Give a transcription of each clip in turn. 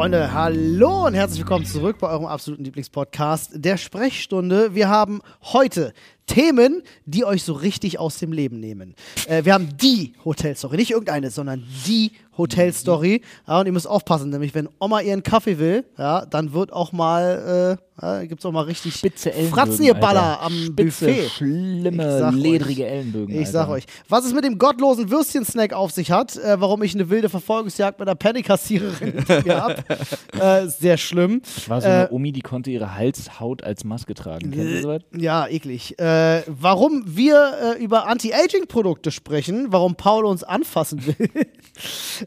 Freunde, hallo und herzlich willkommen zurück bei eurem absoluten Lieblingspodcast der Sprechstunde. Wir haben heute Themen, die euch so richtig aus dem Leben nehmen. Äh, wir haben die Hotelstory, nicht irgendeine, sondern die Hotelstory. Ja, und ihr müsst aufpassen, nämlich wenn Oma ihren Kaffee will, ja, dann wird auch mal, äh, ja, gibt's auch mal richtig Spitze Ellenbögen, Fratzengeballer Alter. am Spitze, Buffet. schlimme, ledrige. Ellenbögen. Ich Alter. sag euch, was es mit dem gottlosen Würstchensnack auf sich hat, äh, warum ich eine wilde Verfolgungsjagd mit einer Pennykassiererin hinter mir hab, äh, sehr schlimm. Das war so Äh, eine Omi, die konnte ihre Halshaut als Maske tragen. Kennt ihr sowas? Ja, eklig. Äh, warum wir äh, über Anti-Aging-Produkte sprechen, warum Paul uns anfassen will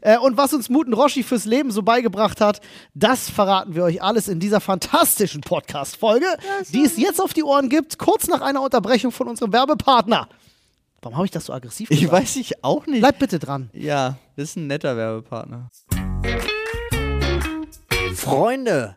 äh, und was uns Muten Roshi fürs Leben so beigebracht hat, das verraten wir euch alles in dieser fantastischen Podcast-Folge, die es jetzt auf die Ohren gibt, kurz nach einer Unterbrechung von unserem Werbepartner. Warum habe ich das so aggressiv Ich gesagt? weiß ich auch nicht. Bleib bitte dran. Ja, das ist ein netter Werbepartner. Freunde,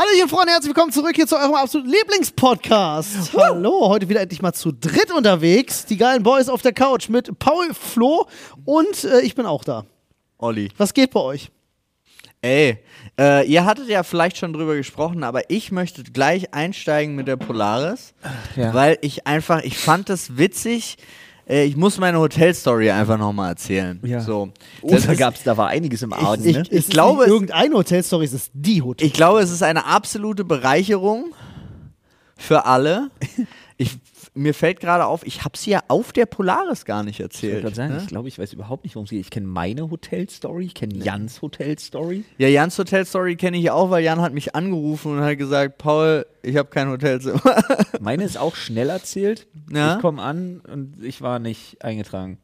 Hallo ihr Freunde, herzlich willkommen zurück hier zu eurem absoluten Lieblingspodcast. Hallo, heute wieder endlich mal zu dritt unterwegs. Die geilen Boys auf der Couch mit Paul, Flo und äh, ich bin auch da. Olli. Was geht bei euch? Ey, äh, ihr hattet ja vielleicht schon drüber gesprochen, aber ich möchte gleich einsteigen mit der Polaris, Ja. weil ich einfach, ich fand das witzig. Äh, ich muss meine Hotelstory einfach nochmal erzählen. Ja. So. Oh, da, gab's, da war einiges im Argen, ich- ne? ich ist glaube, irgendeine Hotelstory, es ist die Hotel. Ich glaube, es ist eine absolute Bereicherung für alle. Ich, mir fällt gerade auf, ich habe sie ja auf der Polaris gar nicht Ich wollte erzählt. gerade sagen, ne? ich glaube, ich weiß überhaupt nicht, worum es geht. Ich kenne meine Hotelstory, ich kenne Jans Hotelstory. Ja, Jans Hotelstory kenne ich auch, weil Jan hat mich angerufen und hat gesagt, Paul, ich habe kein Hotelzimmer. Meine ist auch schnell erzählt. Ja. Ich komme an und ich war nicht eingetragen.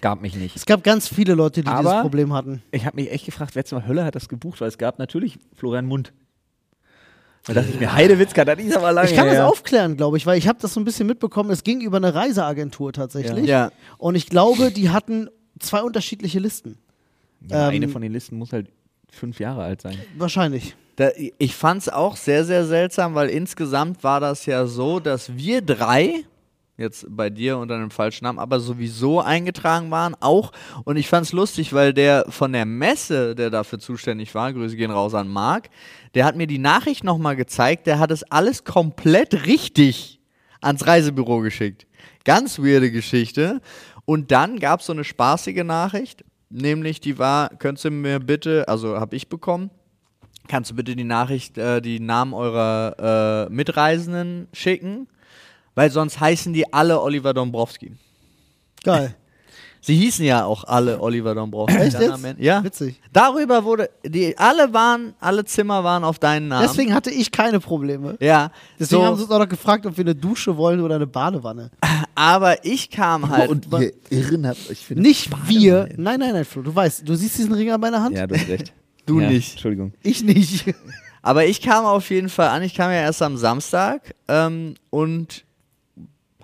Gab mich nicht. Es gab ganz viele Leute, die dieses Aber- Problem hatten. Ich habe mich echt gefragt, wer zur Hölle hat das gebucht, weil es gab natürlich Florian Mund. Da dachte ich mir, Heidewitzka, das ist aber lange Ich kann das her. aufklären, glaube ich, weil ich habe das so ein bisschen mitbekommen. Es ging über eine Reiseagentur tatsächlich. Ja. Und ich glaube, die hatten zwei unterschiedliche Listen. Ja, Ähm, eine von den Listen muss halt fünf Jahre alt sein. Wahrscheinlich. Da, ich fand es auch sehr, sehr seltsam, weil insgesamt war das ja so, dass wir drei, jetzt bei dir unter einem falschen Namen, aber sowieso eingetragen waren, auch. Und ich fand es lustig, weil der von der Messe, der dafür zuständig war, Grüße gehen raus an Marc, der hat mir die Nachricht nochmal gezeigt, der hat es alles komplett richtig ans Reisebüro geschickt. Ganz weirde Geschichte. Und dann gab es so eine spaßige Nachricht, nämlich die war, könntest du mir bitte, also habe ich bekommen, Kannst du bitte die Nachricht, äh, die Namen eurer äh, Mitreisenden schicken? Weil sonst heißen die alle Oliver Dombrowski. Geil. Sie hießen ja auch alle Oliver Dombrowski. Echt jetzt? Ja. Witzig. Darüber wurde, die alle waren, alle Zimmer waren auf deinen Namen. Deswegen hatte ich keine Probleme. ja. Deswegen so, haben sie uns auch noch gefragt, ob wir eine Dusche wollen oder eine Badewanne. aber ich kam halt. Und ihr Irren habt euch für Nicht wir. Badewanne. Nein, nein, nein, Flo. Du weißt, du siehst diesen Ring an meiner Hand? Ja, du hast recht. Du Ja, nicht. Entschuldigung. Ich nicht. Aber ich kam auf jeden Fall an. Ich kam ja erst am Samstag ähm, und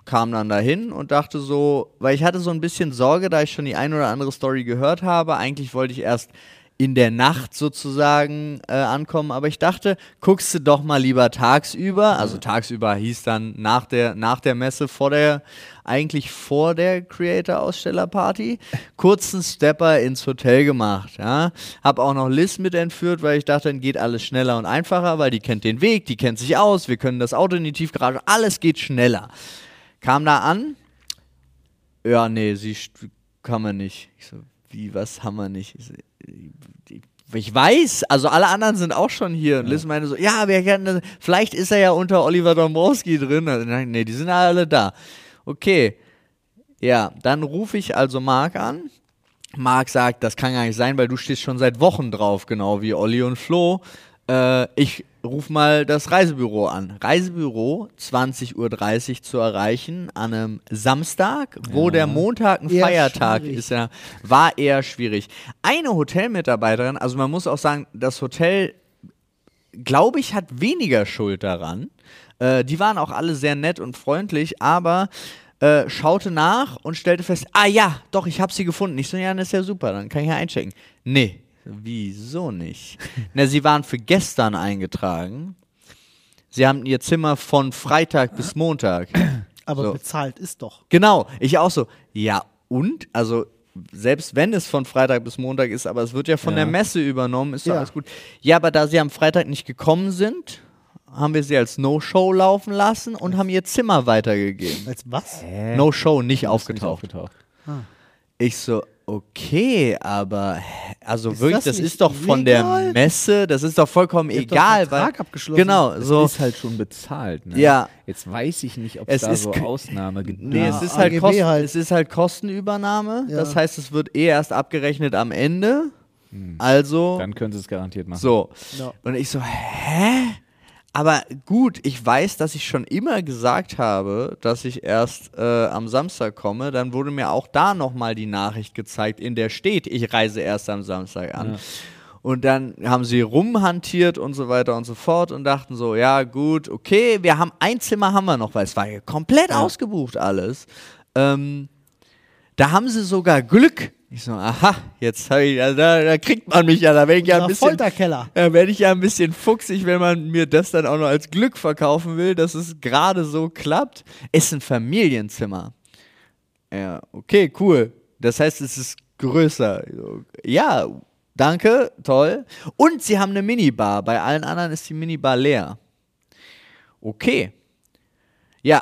kam dann dahin und dachte so, weil ich hatte so ein bisschen Sorge, da ich schon die ein oder andere Story gehört habe. Eigentlich wollte ich erst in der Nacht sozusagen äh, ankommen, aber ich dachte, guckst du doch mal lieber tagsüber. Also tagsüber hieß dann nach der, nach der Messe, vor der, eigentlich vor der Creator-Aussteller-Party, kurzen Stepper ins Hotel gemacht. Ja? Hab auch noch Liz mit entführt, weil ich dachte, dann geht alles schneller und einfacher, weil die kennt den Weg, die kennt sich aus, wir können das Auto in die Tiefgarage, alles geht schneller. Kam da an, ja, nee, sie kann man nicht. Ich so, wie, was haben wir nicht? Ich, so, ich, ich weiß, also alle anderen sind auch schon hier. Und Liz meinte so, ja, wir kennen, vielleicht ist er ja unter Oliver Dombrowski drin. Also, nee, die sind alle da. Okay, ja, dann rufe ich also Marc an. Marc sagt, das kann gar nicht sein, weil du stehst schon seit Wochen drauf, genau wie Olli und Flo. Äh, ich ruf mal das Reisebüro an. Reisebüro 20.30 Uhr zu erreichen an einem Samstag, wo der Montag ein Eher Feiertag schwierig. ist, ja, war eher schwierig. Eine Hotelmitarbeiterin, also man muss auch sagen, das Hotel glaube ich, hat weniger Schuld daran. Äh, die waren auch alle sehr nett und freundlich, aber äh, schaute nach und stellte fest, ah ja, doch, ich habe sie gefunden. Ich so, ja, das ist ja super, dann kann ich ja einchecken. Nee, wieso nicht? Na, sie waren für gestern eingetragen. Sie haben ihr Zimmer von Freitag bis Montag. Aber So. bezahlt ist doch. Genau, ich auch so. Ja, und? Also, selbst wenn es von Freitag bis Montag ist, aber es wird ja von Ja. der Messe übernommen, ist doch Ja. alles gut. Ja, aber da sie am Freitag nicht gekommen sind, haben wir sie als No-Show laufen lassen und haben ihr Zimmer weitergegeben. Als was? No-Show, nicht nicht aufgetaucht. aufgetaucht. Ich so, okay, aber also Ist wirklich, das das, ist doch von der? Messe, das ist doch vollkommen Ihr habt doch egal. einen Vertrag weil, abgeschlossen. Genau, Es so. ist halt schon bezahlt. Ne? Ja. Jetzt weiß ich nicht, ob Es da so Ausnahme gibt. Nee, Ja, es, ist halt Kosten, halt. es ist halt Kostenübernahme. Ja. Das heißt, es wird eh erst abgerechnet am Ende. Also, Dann können sie es garantiert machen. so. Ja. Und ich so, hä? Aber gut, ich weiß, dass ich schon immer gesagt habe, dass ich erst äh, am Samstag komme. Dann wurde mir auch da nochmal die Nachricht gezeigt, in der steht, ich reise erst am Samstag an. Ja. Und dann haben sie rumhantiert und so weiter und so fort und dachten so, ja gut, okay, wir haben ein Zimmer haben wir noch, weil es war ja komplett ausgebucht alles. Ähm, da haben sie sogar Glück. Ich so, aha, jetzt hab ich, ja, da, da kriegt man mich ja, da werde ich ja ein bisschen, Folterkeller. da werde ich ja ein bisschen fuchsig, wenn man mir das dann auch noch als Glück verkaufen will, dass es gerade so klappt. Ist ein Familienzimmer. Ja, okay, cool. Das heißt, es ist größer. Ja, danke, toll. Und sie haben eine Minibar. Bei allen anderen ist die Minibar leer. Okay. Ja,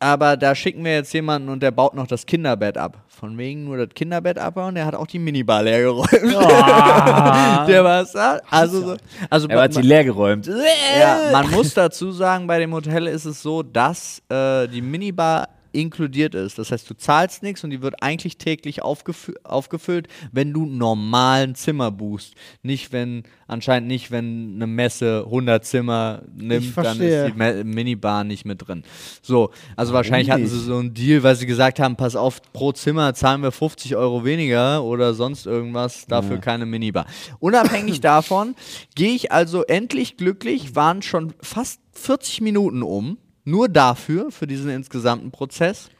aber da schicken wir jetzt jemanden und der baut noch das Kinderbett ab. Von wegen nur das Kinderbett abbauen, der hat auch die Minibar leer geräumt. der war also so, also Er hat sie man- leer geräumt. ja, man muss dazu sagen, bei dem Hotel ist es so, dass äh, die Minibar inkludiert ist. Das heißt, du zahlst nichts und die wird eigentlich täglich aufgefü aufgefüllt, wenn du normalen Zimmer buchst. Nicht, wenn, anscheinend nicht, wenn eine Messe 100 Zimmer nimmt, dann ist die Ma- Minibar nicht mit drin. So, also wahrscheinlich hatten sie so einen Deal, weil sie gesagt haben, pass auf, pro Zimmer zahlen wir 50 Euro weniger oder sonst irgendwas, dafür keine Minibar. Unabhängig davon gehe ich also endlich glücklich, waren schon fast 40 Minuten um, nur dafür, für diesen insgesamten Prozess.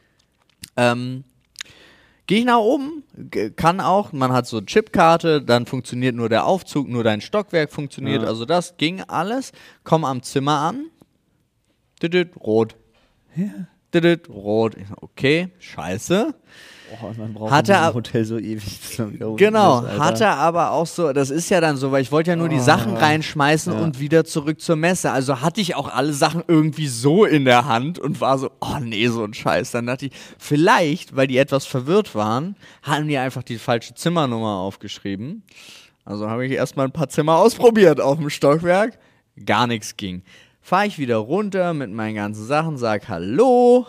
Ähm, Gehe ich nach oben, kann auch, man hat so eine Chipkarte, dann funktioniert nur der Aufzug, nur dein Stockwerk funktioniert, Ja. also das ging alles. Komm am Zimmer an, rot. Düdüt, rot. Okay, scheiße. Oh, man braucht Hat er ab- Hotel so ewig. Genau, ist, hat er aber auch so, das ist ja dann so, weil ich wollte ja nur die Sachen reinschmeißen Ja. und wieder zurück zur Messe. Also hatte ich auch alle Sachen irgendwie so in der Hand und war so, oh nee, so ein Scheiß. Dann dachte ich, vielleicht, weil die etwas verwirrt waren, haben die einfach die falsche Zimmernummer aufgeschrieben. Also habe ich erstmal ein paar Zimmer ausprobiert auf dem Stockwerk. Gar nichts ging. Fahre ich wieder runter mit meinen ganzen Sachen, sag Hallo.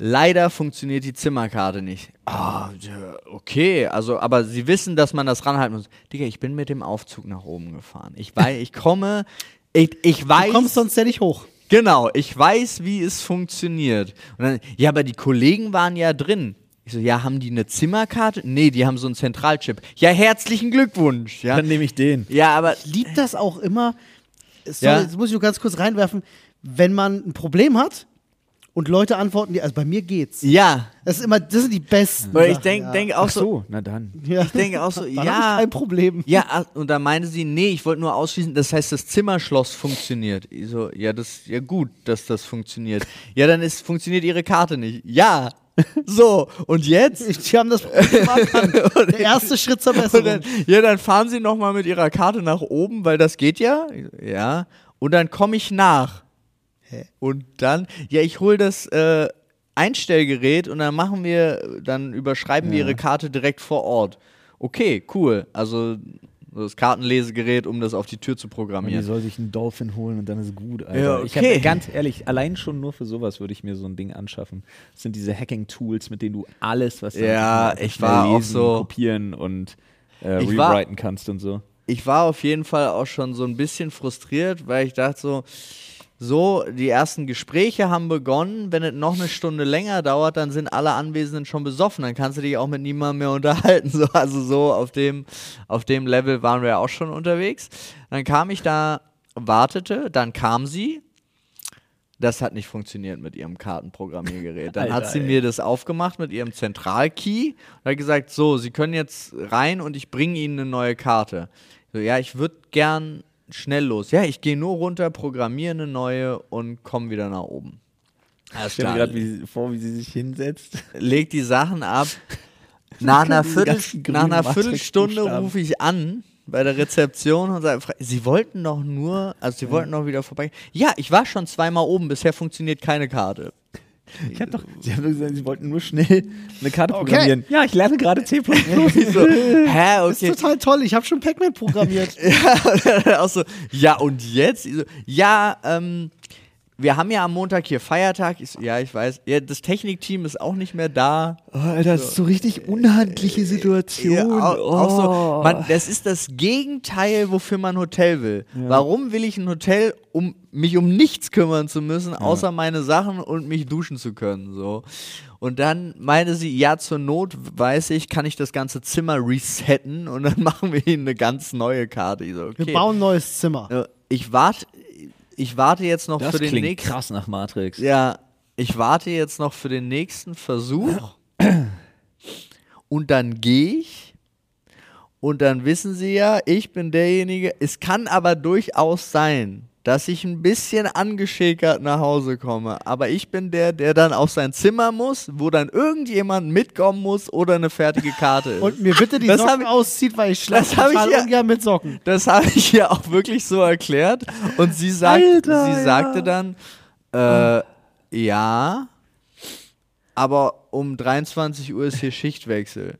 Leider funktioniert die Zimmerkarte nicht. Ah, ja, okay, also, aber sie wissen, dass man das ranhalten muss. Digga, ich bin mit dem Aufzug nach oben gefahren. Ich weiß, ich komme, ich, ich Du weiß. kommst sonst ja nicht hoch. Genau, ich weiß, wie es funktioniert. Und dann, ja, aber die Kollegen waren ja drin. Ich so, ja, haben die eine Zimmerkarte? Nee, die haben so einen Zentralchip. Ja, herzlichen Glückwunsch. Ja, Dann nehme ich den. ja aber Liebt das auch immer. Sorry, Ja. jetzt muss ich nur ganz kurz reinwerfen. Wenn man ein Problem hat und Leute antworten dir, also bei mir geht's. ja, Das ist immer, das sind die besten. weil ich denke ja. denk auch Ach so, so, na dann. Ja. ich denke auch so, Dann ja, ich kein Problem. Ja, ah, und da meinte sie, nee, ich wollte nur ausschließen, das heißt, das Zimmerschloss funktioniert. Ich so, ja, das ja gut, dass das funktioniert. Ja, dann ist funktioniert ihre Karte nicht. Ja. So, und jetzt? Die haben das Problem. Der erste Schritt zur Besserung. dann, ja, dann fahren sie nochmal mit ihrer Karte nach oben, weil das geht ja. Ja. Und dann komme ich nach. Und dann, ja, ich hole das äh, Einstellgerät und dann machen wir, dann überschreiben wir ihre Karte direkt vor Ort. Okay, cool. Also das Kartenlesegerät, um das auf die Tür zu Und die programmieren. soll sich einen Dolphin holen und dann ist gut, Alter. Ja, Ich okay. habe ganz ehrlich, allein schon nur für sowas würde ich mir so ein Ding anschaffen. Das sind diese Hacking-Tools, mit denen du alles, was da Ja, ich war auch lesen, so- kopieren und äh, Ich rewriten kannst und so. ich war auf jeden Fall auch schon so ein bisschen frustriert, weil ich dachte so, so, die ersten Gespräche haben begonnen. Wenn es noch eine Stunde länger dauert, dann sind alle Anwesenden schon besoffen. Dann kannst du dich auch mit niemandem mehr unterhalten. So, also so auf dem, auf dem Level waren wir auch schon unterwegs. Dann kam ich da, wartete, dann kam sie. Das hat nicht funktioniert mit ihrem Kartenprogrammiergerät. Dann hat Alter, sie ey. mir das aufgemacht mit ihrem Zentralkey und hat gesagt, so, Sie können jetzt rein und ich bringe Ihnen eine neue Karte. So, ja, ich würde gern schnell los. Ja, ich gehe nur runter, programmiere eine neue und komme wieder nach oben. Alles Ich stelle mir gerade vor, wie sie sich hinsetzt. Leg die Sachen ab. Nach einer, Viertel, nach einer. Viertelstunde rufe ich an bei der Rezeption und sage, Sie wollten doch nur, also Sie wollten doch wieder vorbei. Ja, ich war schon zweimal oben, bisher funktioniert keine Karte. Ich hab doch, sie haben doch gesagt, sie wollten nur schnell eine Karte Okay. programmieren. Ja, ich lerne gerade C++. So, hä, Das ist okay. total toll. Ich habe schon Pac-Man programmiert. Ja, auch so, ja, und jetzt? Ja, ähm, wir haben ja am Montag hier Feiertag. Ich ja, ich weiß. Ja, das Technikteam ist auch nicht mehr da. Oh, Alter, das ist so richtig unhandliche Situation. Ja, auch, auch Oh. so, man, das ist das Gegenteil, wofür man ein Hotel will. Warum will ich ein Hotel, um mich um nichts kümmern zu müssen, außer meine Sachen und mich duschen zu können? So. Und dann meinte sie, ja, zur Not weiß ich, kann ich das ganze Zimmer resetten und dann machen wir ihnen eine ganz neue Karte. So, okay. Wir bauen ein neues Zimmer. Ja, Ich warte, ich warte jetzt noch das für den klingt nächsten. krass nach Matrix. Ja, ich warte jetzt noch für den nächsten Versuch. Und dann gehe ich. Und dann wissen Sie ja, ich bin derjenige. Es kann aber durchaus sein, dass ich ein bisschen angeschäkert nach Hause komme. Aber ich bin der, der dann auf sein Zimmer muss, wo dann irgendjemand mitkommen muss oder eine fertige Karte ist. Und mir bitte die Das Socken ich- auszieht, weil ich das schlafe ich total ja- ungern mit Socken. Das habe ich ihr auch wirklich so erklärt. Und sie, sagt, Alter, sie ja. sagte dann, äh, ja, aber um 23 Uhr ist hier Schichtwechsel.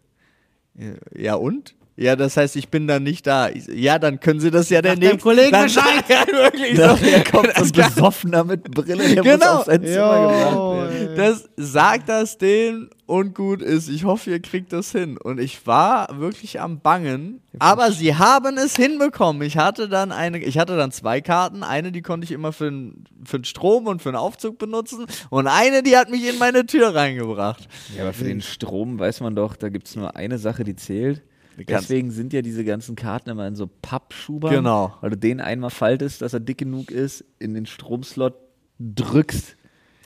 Ja und? Ja, das heißt, ich bin dann nicht da. Ich ja, dann können Sie das ja der nächste. Kollegen dann Bescheid. Ja, wirklich so. er kommt kann- besoffener mit Brille, der Genau. muss auf sein Zimmer gebracht werden. Das sagt das denen und gut ist. Ich hoffe, ihr kriegt das hin. Und ich war wirklich am Bangen, aber sie haben es hinbekommen. Ich hatte dann eine, ich hatte dann zwei Karten. Eine, die konnte ich immer für den, für den Strom und für den Aufzug benutzen. Und eine, die hat mich in meine Tür reingebracht. Ja, aber für den Strom weiß man doch, da gibt es nur eine Sache, die zählt. Deswegen sind ja diese ganzen Karten immer in so Pappschubern. Genau. Weil du den einmal faltest, dass er dick genug ist, in den Stromslot drückst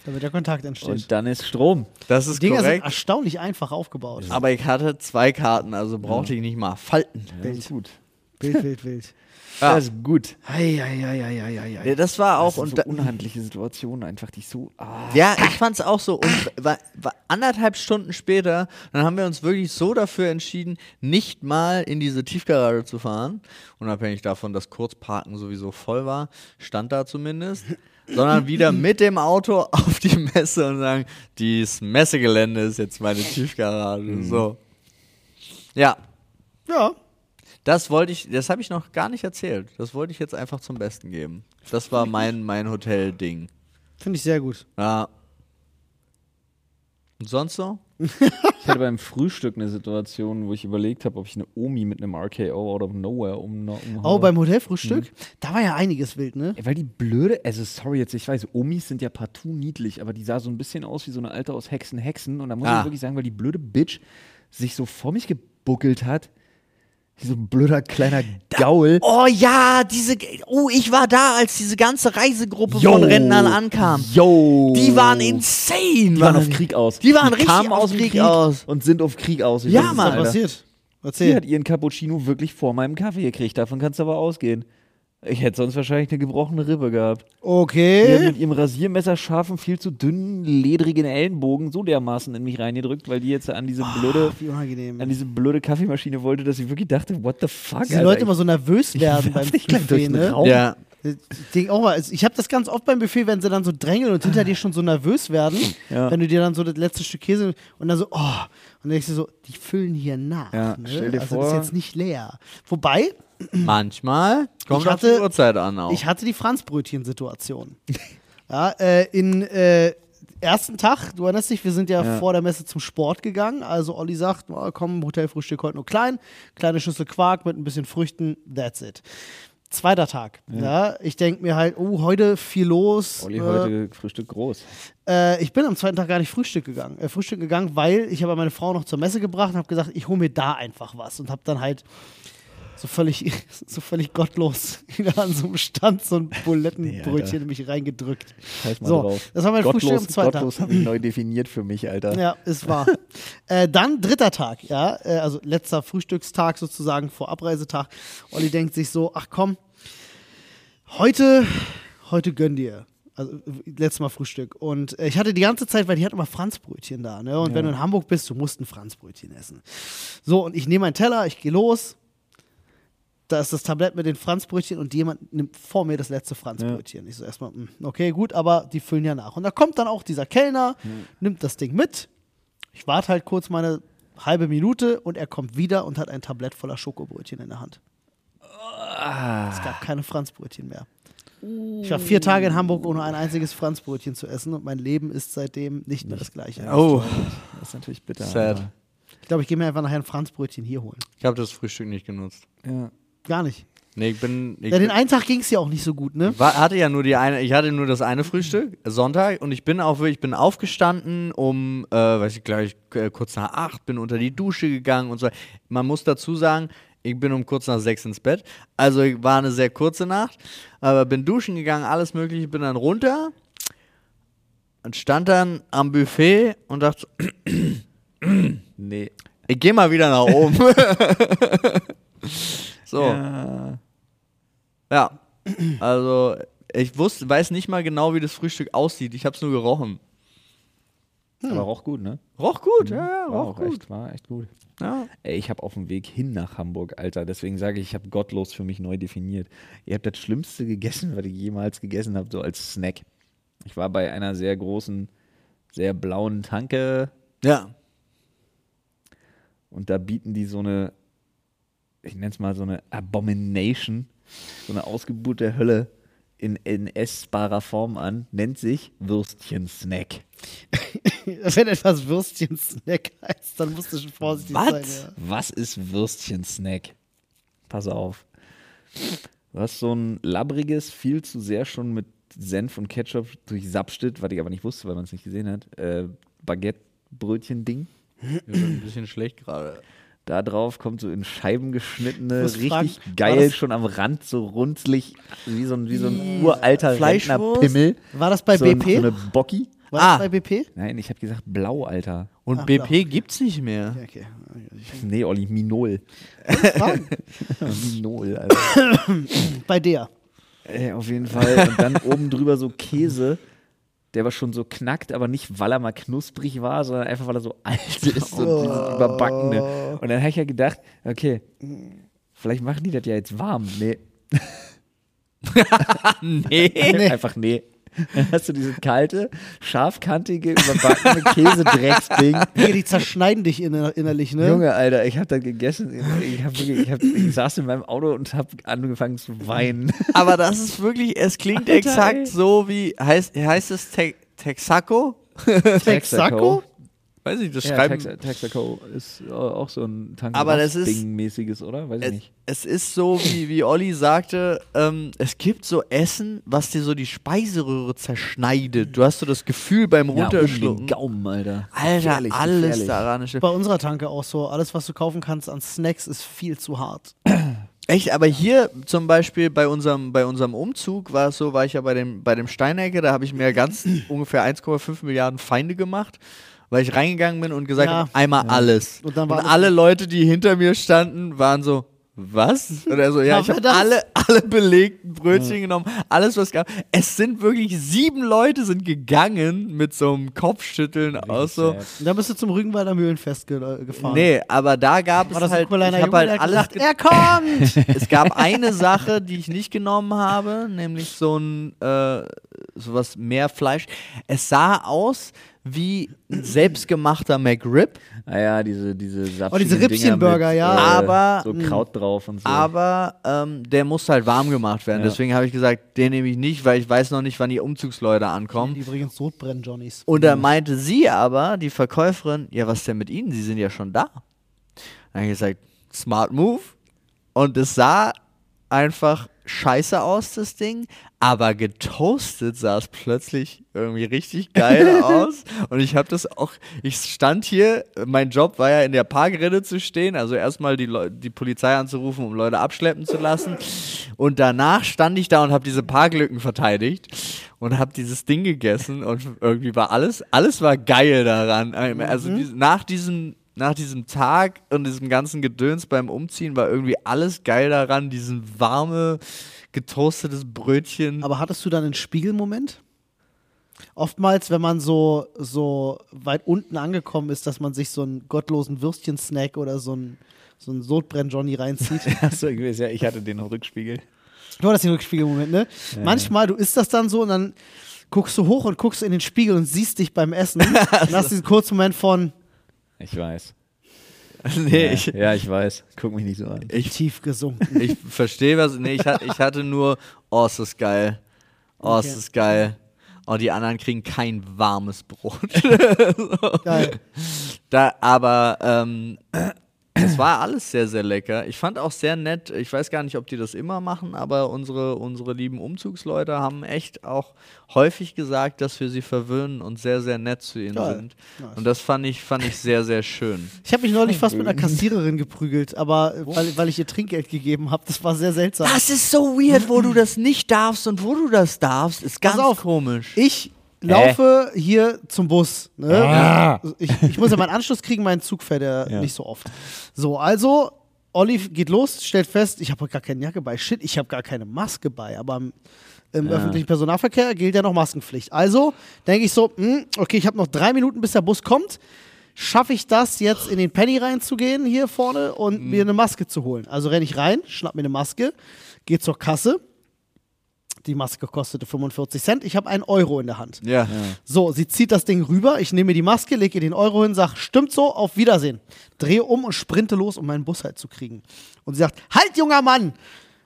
Damit der Kontakt entsteht. und dann ist Strom. Das Die ist sind korrekt. erstaunlich einfach aufgebaut. Aber ich hatte zwei Karten, also brauchte ich nicht mal falten. Das ist gut. Wild, wild, wild. Ja. Das ist gut. Ei, ei, ei, ei, ei, ei, ei. Ja, das war auch Das so da, unhandliche Situationen einfach, die so. Ah. Ja, ich fand's auch so. Und war, war anderthalb Stunden später, dann haben wir uns wirklich so dafür entschieden, nicht mal in diese Tiefgarage zu fahren. Unabhängig davon, dass Kurzparken sowieso voll war, stand da zumindest. Sondern wieder mit dem Auto auf die Messe und sagen, dieses Messegelände ist jetzt meine Tiefgarage. So. Ja, Ja. Das wollte ich, das habe ich noch gar nicht erzählt. Das wollte ich jetzt einfach zum Besten geben. Das war mein, mein Hotel-Ding. Finde ich sehr gut. Ja. Und sonst so? Ich hatte beim Frühstück eine Situation, wo ich überlegt habe, ob ich eine Omi mit einem RKO out of nowhere um, umhaue. Oh, beim Hotelfrühstück? Da war ja einiges wild, ne? Weil die blöde, also sorry jetzt, ich weiß, Omis sind ja partout niedlich, aber die sah so ein bisschen aus wie so eine Alte aus Hexen, Hexen. Und da muss Ah. ich wirklich sagen, weil die blöde Bitch sich so vor mich gebuckelt hat, so ein blöder kleiner Gaul. Oh ja, diese. Oh, ich war da, als diese ganze Reisegruppe Yo. von Rentnern ankam. Yo! Die waren insane, Die waren auf Krieg aus. Die waren richtig kamen auf aus dem Krieg Krieg aus. und sind auf Krieg aus. Ich Ja, weiß Mann. Alter. passiert? Sie Erzähl. hat ihren Cappuccino wirklich vor meinem Kaffee gekriegt. Davon kannst du aber ausgehen. Ich hätte sonst wahrscheinlich eine gebrochene Rippe gehabt. Die hat Okay. mit ihrem Rasiermesser scharfen, viel zu dünnen, ledrigen Ellenbogen so dermaßen in mich reingedrückt, weil die jetzt an diese blöde, Wie unangenehm. an diese blöde Kaffeemaschine wollte, dass ich wirklich dachte, what the fuck, Diese Leute immer so nervös werden beim gleich durch Buffet, den ne? Raum. Ja. Ich denke auch mal, ich habe das ganz oft beim Buffet, wenn sie dann so drängeln und hinter dir schon so nervös werden, Ja. wenn du dir dann so das letzte Stück Käse und dann so, oh, und dann denkst du so, die füllen hier nach. Ja, ne? stell dir also vor- das ist jetzt nicht leer. Wobei, Manchmal kommt Ich auf die hatte- Uhrzeit an auch. ich hatte die Franzbrötchen-Situation. ja, äh, in äh, ersten Tag, du erinnerst dich, wir sind ja, Ja. vor der Messe zum Sport gegangen. Also Olli sagt, oh, komm, Hotelfrühstück heute nur klein, kleine Schüssel Quark mit ein bisschen Früchten, that's it. Zweiter Tag. Ja, ich denke mir halt, oh, heute viel los. Olli äh, heute Frühstück groß. Äh, ich bin am zweiten Tag gar nicht Frühstück gegangen, äh, Frühstück gegangen, weil ich habe meine Frau noch zur Messe gebracht und habe gesagt, ich hole mir da einfach was und habe dann halt so völlig, so völlig gottlos wieder an so einem Stand so ein Bulettenbrötchen in mich reingedrückt. Scheiß mal So, drauf. das war mein Frühstück am zweiten Gottlos Tag. habe ich neu definiert für mich, Alter. Ja, ist wahr. äh, dann dritter Tag, ja, äh, also letzter Frühstückstag sozusagen vor Abreisetag. Olli denkt sich so, ach komm, heute, heute gönn dir. Also äh, letztes Mal Frühstück. Und äh, ich hatte die ganze Zeit, weil die hatten immer Franzbrötchen da, ne? Und Ja. wenn du in Hamburg bist, du musst ein Franzbrötchen essen. So, und ich nehme meinen Teller, ich gehe los. Da ist das Tablett mit den Franzbrötchen und jemand nimmt vor mir das letzte Franzbrötchen. Ich so erstmal, hm, okay, gut, aber die füllen ja nach. Und da kommt dann auch dieser Kellner, nimmt das Ding mit. Ich warte halt kurz meine halbe Minute und er kommt wieder und hat ein Tablett voller Schokobrötchen in der Hand. Es gab keine Franzbrötchen mehr. Ich war vier Tage in Hamburg, ohne ein einziges Franzbrötchen zu essen und mein Leben ist seitdem nicht mehr das gleiche. oh, Das ist natürlich bitter. Sad. Ich glaube, ich gehe mir einfach nachher ein Franzbrötchen hier holen. ich habe das Frühstück nicht genutzt. Ja. Gar nicht. Nee, ich bin. Ich Ja, den einen Tag ging es ja auch nicht so gut, ne? war, hatte ja nur die eine, ich hatte nur das eine Frühstück, Sonntag, und ich bin auch wirklich, ich bin aufgestanden um, äh, weiß ich gleich, äh, kurz nach acht, bin unter die Dusche gegangen und so. Man muss dazu sagen, ich bin um kurz nach sechs ins Bett. Also war eine sehr kurze Nacht, aber bin duschen gegangen, alles mögliche, bin dann runter und stand dann am Buffet und dachte, Nee. ich gehe mal wieder nach oben. so. Ja. Ja. Also, ich wusste, weiß nicht mal genau, wie das Frühstück aussieht. Ich habe es nur gerochen. Aber roch gut, ne? Roch gut, ja, ja, War roch auch gut. echt, war echt gut. Ja. Ey, ich habe auf dem Weg hin nach Hamburg, Alter, deswegen sage ich, ich habe gottlos für mich neu definiert. Ihr habt das Schlimmste gegessen, was ich jemals gegessen habe, so als Snack. Ich war bei einer sehr großen, sehr blauen Tanke ja. und da bieten die so eine, ich nenne es mal so eine Abomination, so eine Ausgeburt der Hölle in, in essbarer Form an, nennt sich Würstchen-Snack. Wenn etwas Würstchen-Snack heißt, dann musst du schon vorsichtig Was? sein. Ja. Was ist Würstchen-Snack? Pass auf. Du hast so ein labbriges, viel zu sehr schon mit Senf und Ketchup durchsapstet, was ich aber nicht wusste, weil man es nicht gesehen hat, äh, Baguette-Brötchen-Ding. Ein bisschen schlecht gerade. Da drauf kommt so in Scheiben geschnittene, richtig fragen, geil, schon am Rand, so runzlig, wie so ein, wie so ein uralter? Rentnerpimmel. War das bei so ein- BP? So eine Bocki. War Ah. das bei BP? Nein, ich habe gesagt blau, Alter. Und Ach, BP doch. gibt's nicht mehr. Ja, okay. Nee, Olli, Minol. Minol, Alter. bei der. Ey, auf jeden Fall. Und dann oben drüber so Käse, der war schon so knackt, aber nicht, weil er mal knusprig war, sondern einfach, weil er so alt ist und Oh. dieses Überbackene. Und dann habe ich ja gedacht, okay, vielleicht machen die das ja jetzt warm. Nee, Nee. einfach nee. Dann hast du diese kalte, scharfkantige, überbackene Käsedrecksding. Nee, die zerschneiden dich inner innerlich, ne? Junge, Alter, ich habe da gegessen. Ich, hab ich, hab, ich saß in meinem Auto und habe angefangen zu weinen. Aber das ist wirklich, es klingt Alter, exakt ey. so wie, heißt, heißt es Te Texaco? Texaco? Weiß ich, das Ja, schreiben. Tex Texaco ist äh, auch so ein Tank Aber das ist- Ding-mäßiges, oder? Weiß ich es, nicht. es ist so, wie, wie Olli sagte, ähm, es gibt so Essen, was dir so die Speiseröhre zerschneidet. Du hast so das Gefühl beim Ja, um Runterschlucken. Gaumen, Alter. Alter, Gefährlich, alles gefährlich. daran ist Bei unserer Tanke auch so. Alles, was du kaufen kannst an Snacks, ist viel zu hart. Echt, aber hier zum Beispiel bei unserem, bei unserem Umzug war es so, war ich ja bei dem, bei dem Steinecke, da habe ich mir ganz ungefähr 1,5 Milliarden Feinde gemacht, weil ich reingegangen bin und gesagt Ja. habe, einmal alles. Und Und, alle Leute, die hinter mir standen, waren so, was? Oder so, ja, ich habe alle, alle belegten Brötchen genommen, alles was gab. Es sind wirklich sieben Leute sind gegangen mit so einem Kopfschütteln aus so. dann bist du zum Rügenwalder Mühlenfest ge äh, gefahren. Nee, aber da gab es halt, ich Junge, habe halt alles gesagt, ge- er kommt! es gab eine Sache, die ich nicht genommen habe, nämlich so ein äh, sowas mehr Fleisch. Es sah aus wie ein selbstgemachter McRib, Ah ja, diese, diese Oh, diese Rippchenburger, ja. Aber- So Kraut drauf und so. aber ähm, der muss halt warm gemacht werden. Ja. Deswegen habe ich gesagt, den nehme ich nicht, weil ich weiß noch nicht, wann die Umzugsleute ankommen. Die übrigens Sodbrennen, Johnnies. Und da meinte sie aber, die Verkäuferin, ja, was denn mit Ihnen? Sie sind ja schon da. Dann habe ich gesagt, smart move. Und es sah einfach scheiße aus, das Ding. Aber getoastet sah es plötzlich irgendwie richtig geil aus. Und ich habe das auch, ich stand hier, mein Job war ja in der Parkrinne zu stehen, also erstmal die, die Polizei anzurufen, um Leute abschleppen zu lassen. Und danach stand ich da und habe diese Parklücken verteidigt und habe dieses Ding gegessen und irgendwie war alles, alles war geil daran. Also dies- nach diesem nach diesem Tag und diesem ganzen Gedöns beim Umziehen war irgendwie alles geil daran, diesen warme, getoastetes Brötchen. Aber hattest du dann einen Spiegelmoment? Oftmals, wenn man so, so weit unten angekommen ist, dass man sich so einen gottlosen Würstchen-Snack oder so einen, so einen Sodbrenn-Johnny reinzieht. Achso, ja, ich hatte den Rückspiegel. Du hattest den Rückspiegelmoment, ne? Manchmal, du isst das dann so und dann guckst du hoch und guckst in den Spiegel und siehst dich beim Essen. und hast diesen kurzen Moment von Ich weiß. nee, ja, ich, ja, ich weiß. Guck mich nicht so an. ich, tief gesunken. ich verstehe was. Nee, ich, ich hatte nur, oh, ist das geil. Oh, ist Okay. das geil. Oh, die anderen kriegen kein warmes Brot. Geil. Da, aber ähm, es war alles sehr, sehr lecker. Ich fand auch sehr nett, ich weiß gar nicht, ob die das immer machen, aber unsere, unsere lieben Umzugsleute haben echt auch häufig gesagt, dass wir sie verwöhnen und sehr, sehr nett zu ihnen Geil. sind. Nice. Und das fand ich, fand ich sehr, sehr schön. Ich habe mich neulich fast mit einer Kassiererin geprügelt, aber äh, weil, weil ich ihr Trinkgeld gegeben habe, das war sehr seltsam. Das ist so weird, wo du das nicht darfst und wo du das darfst, ist ganz auf. komisch. Ich laufe hier zum Bus. Ne? Ah. Ich, ich muss ja meinen Anschluss kriegen, mein Zug fährt ja, Ja. nicht so oft. So, also, Olli geht los, stellt fest, ich habe gar keine Jacke bei. Shit, ich habe gar keine Maske bei. Aber im, Ja. öffentlichen Personennahverkehr gilt ja noch Maskenpflicht. Also denke ich so, hm, okay, ich habe noch drei Minuten, bis der Bus kommt. Schaffe ich das, jetzt in den Penny reinzugehen hier vorne und Mhm. mir eine Maske zu holen? Also renne ich rein, schnapp mir eine Maske, gehe zur Kasse. Die Maske kostete 45 Cent. Ich habe einen Euro in der Hand. Ja. So, sie zieht das Ding rüber, ich nehme mir die Maske, lege ihr den Euro hin, sag, stimmt so, auf Wiedersehen. Drehe um und sprinte los, um meinen Bus halt zu kriegen. Und sie sagt, halt, junger Mann!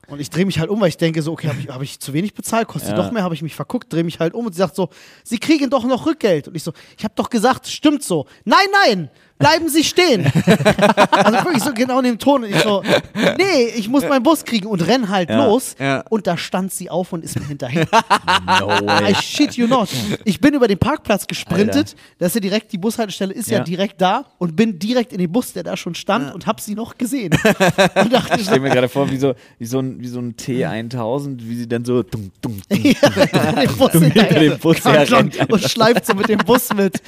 Und ich drehe mich halt um, weil ich denke so, okay, habe ich, hab ich zu wenig bezahlt, kostet Ja. doch mehr, habe ich mich verguckt, drehe mich halt um und sie sagt so, Sie kriegen doch noch Rückgeld. Und ich so, ich habe doch gesagt, stimmt so. Nein, nein, bleiben Sie stehen. also wirklich so genau in dem Ton. Und ich so, nee, ich muss meinen Bus kriegen und renn halt Ja. los. Ja. Und da stand sie auf und ist mir hinterher. No way. I shit you not. Ich bin über den Parkplatz gesprintet. Das ist ja direkt, die Bushaltestelle ist ja. Ja. direkt da und bin direkt in den Bus, der da schon stand und hab sie noch gesehen. und dachte Ich stelle mir gerade vor, wie so, wie so ein, wie so ein T1000, wie sie dann so dumm, dumm, dumm, hinter dem Bus und schleift so mit dem Bus mit.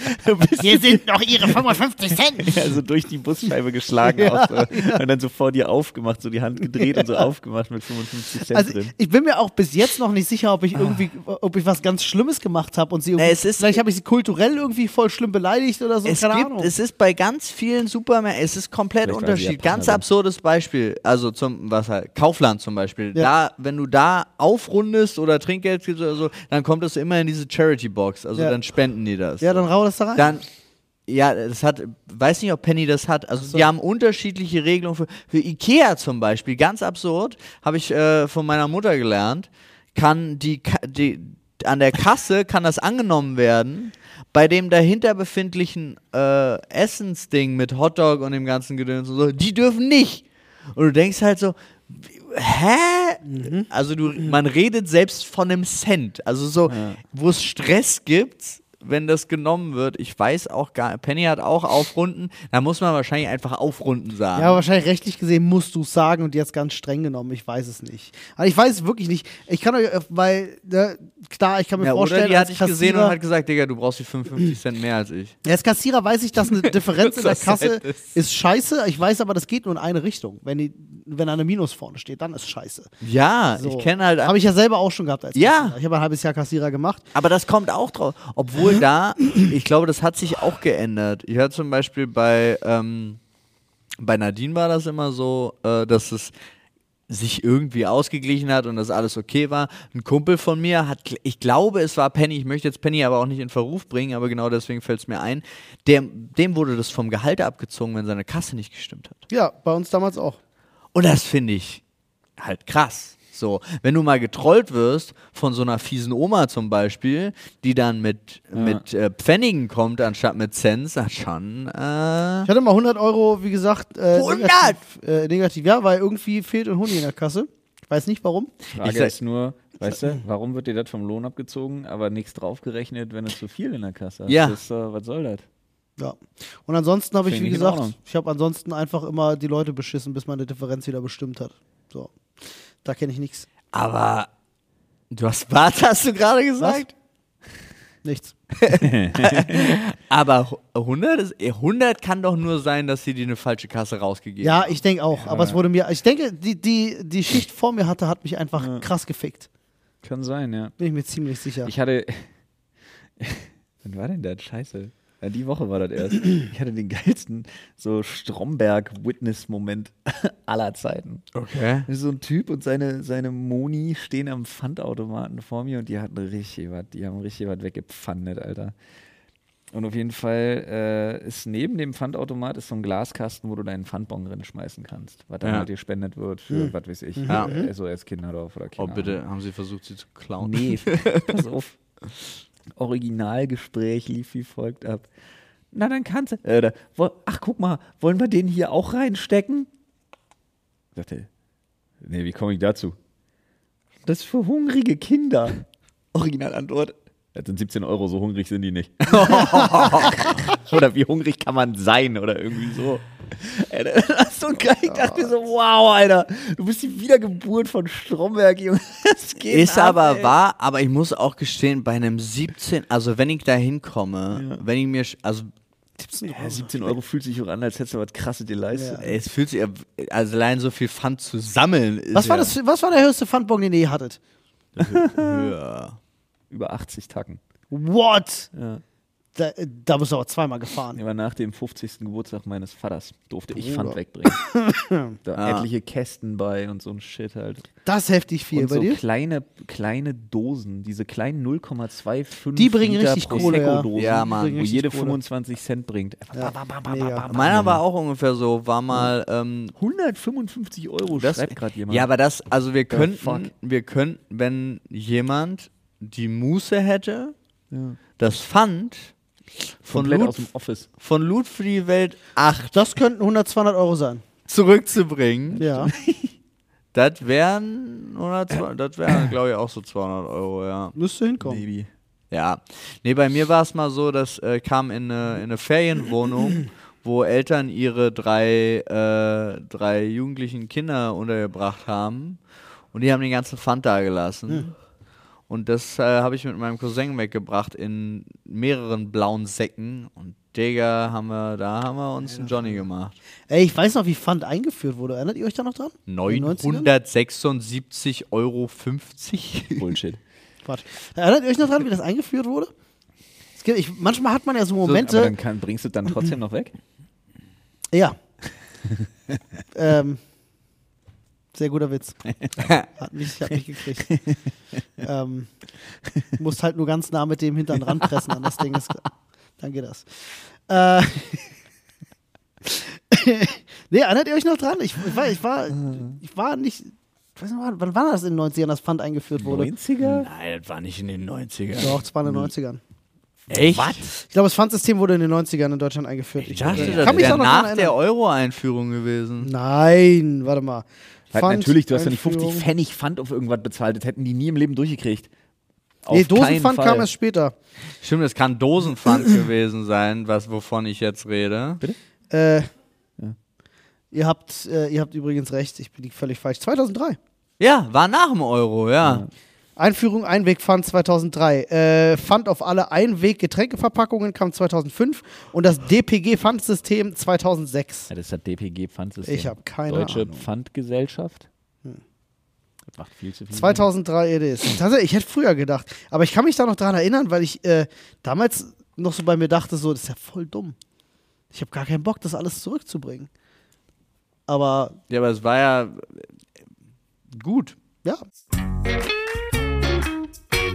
Hier sind noch ihre 55 Cent. also durch die Busscheibe geschlagen Ja, aus, so. und dann so vor dir aufgemacht, so die Hand gedreht und so aufgemacht mit 55 Cent Also drin. ich bin mir auch bis jetzt noch nicht sicher, ob ich irgendwie, ob ich was ganz Schlimmes gemacht habe und sie irgendwie, es ist- vielleicht habe ich sie kulturell irgendwie voll schlimm beleidigt oder so, Es, keine gibt, Ahnung. es ist bei ganz vielen Supermärkten, es ist komplett Vielleicht Unterschied. Ganz absurdes Beispiel. Also zum, was halt, Kaufland zum Beispiel. Ja. Da, wenn du da aufrundest oder Trinkgeld gibst oder so, dann kommt es immer in diese Charity-Box. Also Ja. dann spenden die das. ja, dann rau das da rein. Dann, ja, das hat, weiß nicht, ob Penny das hat. Also, so. die haben unterschiedliche Regelungen für, für Ikea zum Beispiel. Ganz absurd, habe ich äh, von meiner Mutter gelernt. Kann die, die, an der Kasse kann das angenommen werden. Bei dem dahinter befindlichen äh, Essensding mit Hotdog und dem ganzen Gedöns und so, die dürfen nicht. Und du denkst halt so, hä? Also du, man redet selbst von einem Cent. Also so, Ja. wo es Stress gibt, wenn das genommen wird. Ich weiß auch gar Penny hat auch Aufrunden. Da muss man wahrscheinlich einfach Aufrunden sagen. Ja, wahrscheinlich rechtlich gesehen musst du es sagen und jetzt ganz streng genommen. Ich weiß es nicht. Also ich weiß es wirklich nicht. Ich kann euch, äh, weil, ne, klar, ich kann mir ja, vorstellen, oder die hat dich gesehen und hat gesagt, Digga, du brauchst die 55 Cent mehr als ich. Ja, als Kassierer weiß ich, dass eine Differenz in der Kasse ist- ist scheiße. Ich weiß aber, das geht nur in eine Richtung. Wenn, die, wenn eine Minus vorne steht, dann ist scheiße. Ja, So. ich kenne halt. Habe ich ja selber auch schon gehabt als Ja. Kassierer. Ich habe ein halbes Jahr Kassierer gemacht. Aber das kommt auch drauf. Obwohl da, ich glaube, das hat sich auch geändert. Ich hatte zum Beispiel bei, ähm, bei Nadine war das immer so, äh, dass es sich irgendwie ausgeglichen hat und dass alles okay war. Ein Kumpel von mir hat, ich glaube, es war Penny, ich möchte jetzt Penny aber auch nicht in Verruf bringen, aber genau deswegen fällt es mir ein, der, dem wurde das vom Gehalt abgezogen, wenn seine Kasse nicht gestimmt hat. Ja, bei uns damals auch. Und das finde ich halt krass. So, wenn du mal getrollt wirst von so einer fiesen Oma zum Beispiel, die dann mit, mit äh, Pfennigen kommt anstatt mit Cents, dann schon. Äh, Ich hatte mal 100 Euro, wie gesagt, äh, 100? Negativ, äh, negativ, ja, weil irgendwie fehlt ein Hund in der Kasse. Ich weiß nicht warum. Frage Ich sag- ist nur, weißt du, warum wird dir das vom Lohn abgezogen, aber nichts draufgerechnet, wenn du zu viel in der Kasse hast? Ja. Das ist, äh, was soll das? Ja. Und ansonsten habe ich, wie gesagt, ich habe ansonsten einfach immer die Leute beschissen, bis man eine Differenz wieder bestimmt hat. So. Da kenne ich nichts. aber du hast was hast du gerade gesagt? Nichts. Aber hu- 100, ist, eh, 100 kann doch nur sein, dass sie dir eine falsche Kasse rausgegeben Ja, haben. ich denke auch. Aber es wurde mir, ich denke, die, die, die Schicht vor mir hatte, hat mich einfach krass gefickt. Kann sein, ja. Bin ich mir ziemlich sicher. Ich hatte. Wann war denn das? Scheiße. Ja, die Woche war das erst. Ich hatte den geilsten so Stromberg-Witness-Moment aller Zeiten. Okay. So ein Typ und seine, seine Moni stehen am Pfandautomaten vor mir und die hatten richtig was, die haben richtig was weggepfandet, Alter. Und auf jeden Fall äh, ist neben dem Pfandautomat ist so ein Glaskasten, wo du deinen Pfandbon drin schmeißen kannst, was dann Ja. halt gespendet wird für, was weiß ich, Ja. äh, SOS Kinderdorf oder Oh, Kinder. bitte, haben sie versucht, sie zu klauen? Nee, pass auf. Originalgespräch lief wie folgt ab. Na, dann kannst du. Äh, ach, guck mal, wollen wir den hier auch reinstecken? Sagte, nee, wie komme ich dazu? Das ist für hungrige Kinder. Originalantwort. Das sind 17 Euro, so hungrig sind die nicht. oder wie hungrig kann man sein oder irgendwie so. Ist so geil. Ich dachte mir so, wow, Alter, du bist die Wiedergeburt von Stromberg, Junge. Das geht Ist ab, aber ey. wahr, aber ich muss auch gestehen, bei einem 17, also wenn ich da hinkomme, wenn ich mir, also Ja, 17 Euro fühlt sich auch an, als hättest du was krasses dir leistet. Ja. es fühlt sich, ja- also allein so viel Pfand zu sammeln was, war ja das, was war der höchste Pfandbon, den ihr je hattet? höher. Über 80 Tacken. What? Ja. Da, da bist du aber zweimal gefahren. Aber nach dem 50. Geburtstag meines Vaters durfte ich Bruder. Pfand wegbringen. da Ah. etliche Kästen bei und so ein Shit halt. Das ist heftig viel und bei so dir. kleine, kleine Dosen, diese kleinen 0,25 Die bringen Liter richtig Kohle, ja. Ja, Mann. wo jede Kohle. 25 Cent bringt. Ja. Meiner war auch ungefähr so, war mal, ähm, 155 Euro, das, schreibt gerade jemand. ja, aber das, also wir könnten, wir könnten, wenn jemand die Muße hätte, Ja. das Pfand von Komplett Loot, aus dem Office. von Loot für die Welt 8 Das könnten 100, 200 Euro sein. zurückzubringen, Ja. das wären, 100, das wären, glaube ich, auch so 200 Euro, ja. Müsste hinkommen. Maybe. Ja, nee, bei mir war es mal so, das äh, kam in eine, in eine Ferienwohnung, wo Eltern ihre drei, äh, drei jugendlichen Kinder untergebracht haben und die haben den ganzen Pfand da gelassen. Und das äh, habe ich mit meinem Cousin weggebracht in mehreren blauen Säcken und Digga, haben wir, da haben wir uns einen Johnny gemacht. Ey, ich weiß noch, wie Pfand eingeführt wurde. Erinnert ihr euch da noch dran? In den 90ern? 976,50 Euro. Bullshit. Quatsch. Erinnert ihr euch noch dran, wie das eingeführt wurde? Es gibt, ich, manchmal hat man ja so aber Momente. dann kann, bringst du es dann trotzdem noch weg? ja. ähm, sehr guter Witz. Hat mich, hat mich gekriegt. ähm, musst halt nur ganz nah mit dem Hintern ranpressen an das Ding. Ist, dann geht das. Äh, nee, erinnert ihr euch noch dran? Ich, ich, war, ich, war, ich war nicht Ich weiß nicht, wann- wann war das in den 90ern, dass Pfand eingeführt wurde? 90er? Nein, das war nicht in den 90ern. Doch, es war in den 90ern. Echt? Ich glaube, das Pfandsystem wurde in den 90ern in Deutschland eingeführt. Ich dachte, das wäre nach der. Euro-Einführung gewesen. Nein, warte mal. Halt Pfand- natürlich, du hast ja nicht 50 Einführung. Pfennig Pfand auf irgendwas bezahlt. Das hätten die nie im Leben durchgekriegt. Nee, Auf Dosenpfand kam erst später. Stimmt, es kann Dosenpfand gewesen sein, was, wovon ich jetzt rede. Äh, ihr, habt, äh, ihr habt übrigens recht, ich bin völlig falsch. 2003. Ja, war nach dem Euro, ja. Einführung Einwegpfand 2003. Äh, Pfand auf alle Einweg-Getränkeverpackungen kam 2005 und das DPG-Pfandsystem 2006. Ja, das ist das DPG-Pfandsystem. Ich habe keine Deutsche Ahnung. Hm. Pfandgesellschaft. Das macht viel zu viel. 2003 it is. Tatsächlich, ich hätte früher gedacht. Aber ich kann mich da noch dran erinnern, weil ich äh, damals noch so bei mir dachte, so, das ist ja voll dumm. Ich habe gar keinen Bock, das alles zurückzubringen. Aber Ja, aber es war ja gut. ja,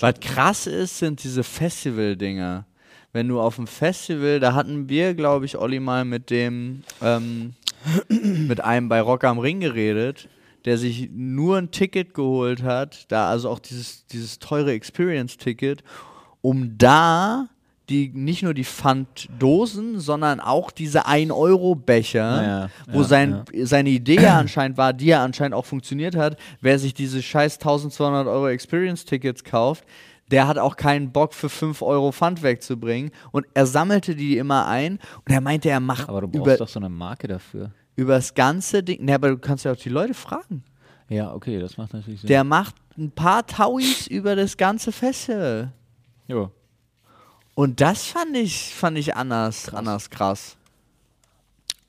Was krass ist, sind diese Festival-Dinger. Wenn du auf dem Festival, da hatten wir, glaube ich, Olli mal mit dem, ähm, mit einem bei Rock am Ring geredet, der sich nur ein Ticket geholt hat, da also auch dieses, dieses teure Experience-Ticket, um da die nicht nur die Pfanddosen, sondern auch diese 1-Euro-Becher, Ja, wo ja, sein, seine Idee ja anscheinend war, die ja anscheinend auch funktioniert hat, wer sich diese scheiß 1200 Euro Experience-Tickets kauft, der hat auch keinen Bock für 5 Euro Pfand wegzubringen und er sammelte die immer ein und er meinte, er macht Aber du brauchst doch so eine Marke dafür. über das ganze Ding, ne, aber du kannst ja auch die Leute fragen. Ja, okay, das macht natürlich Sinn. Der macht ein paar Tauis über das ganze Festival. jo. Und das fand ich, fand ich anders, anders krass.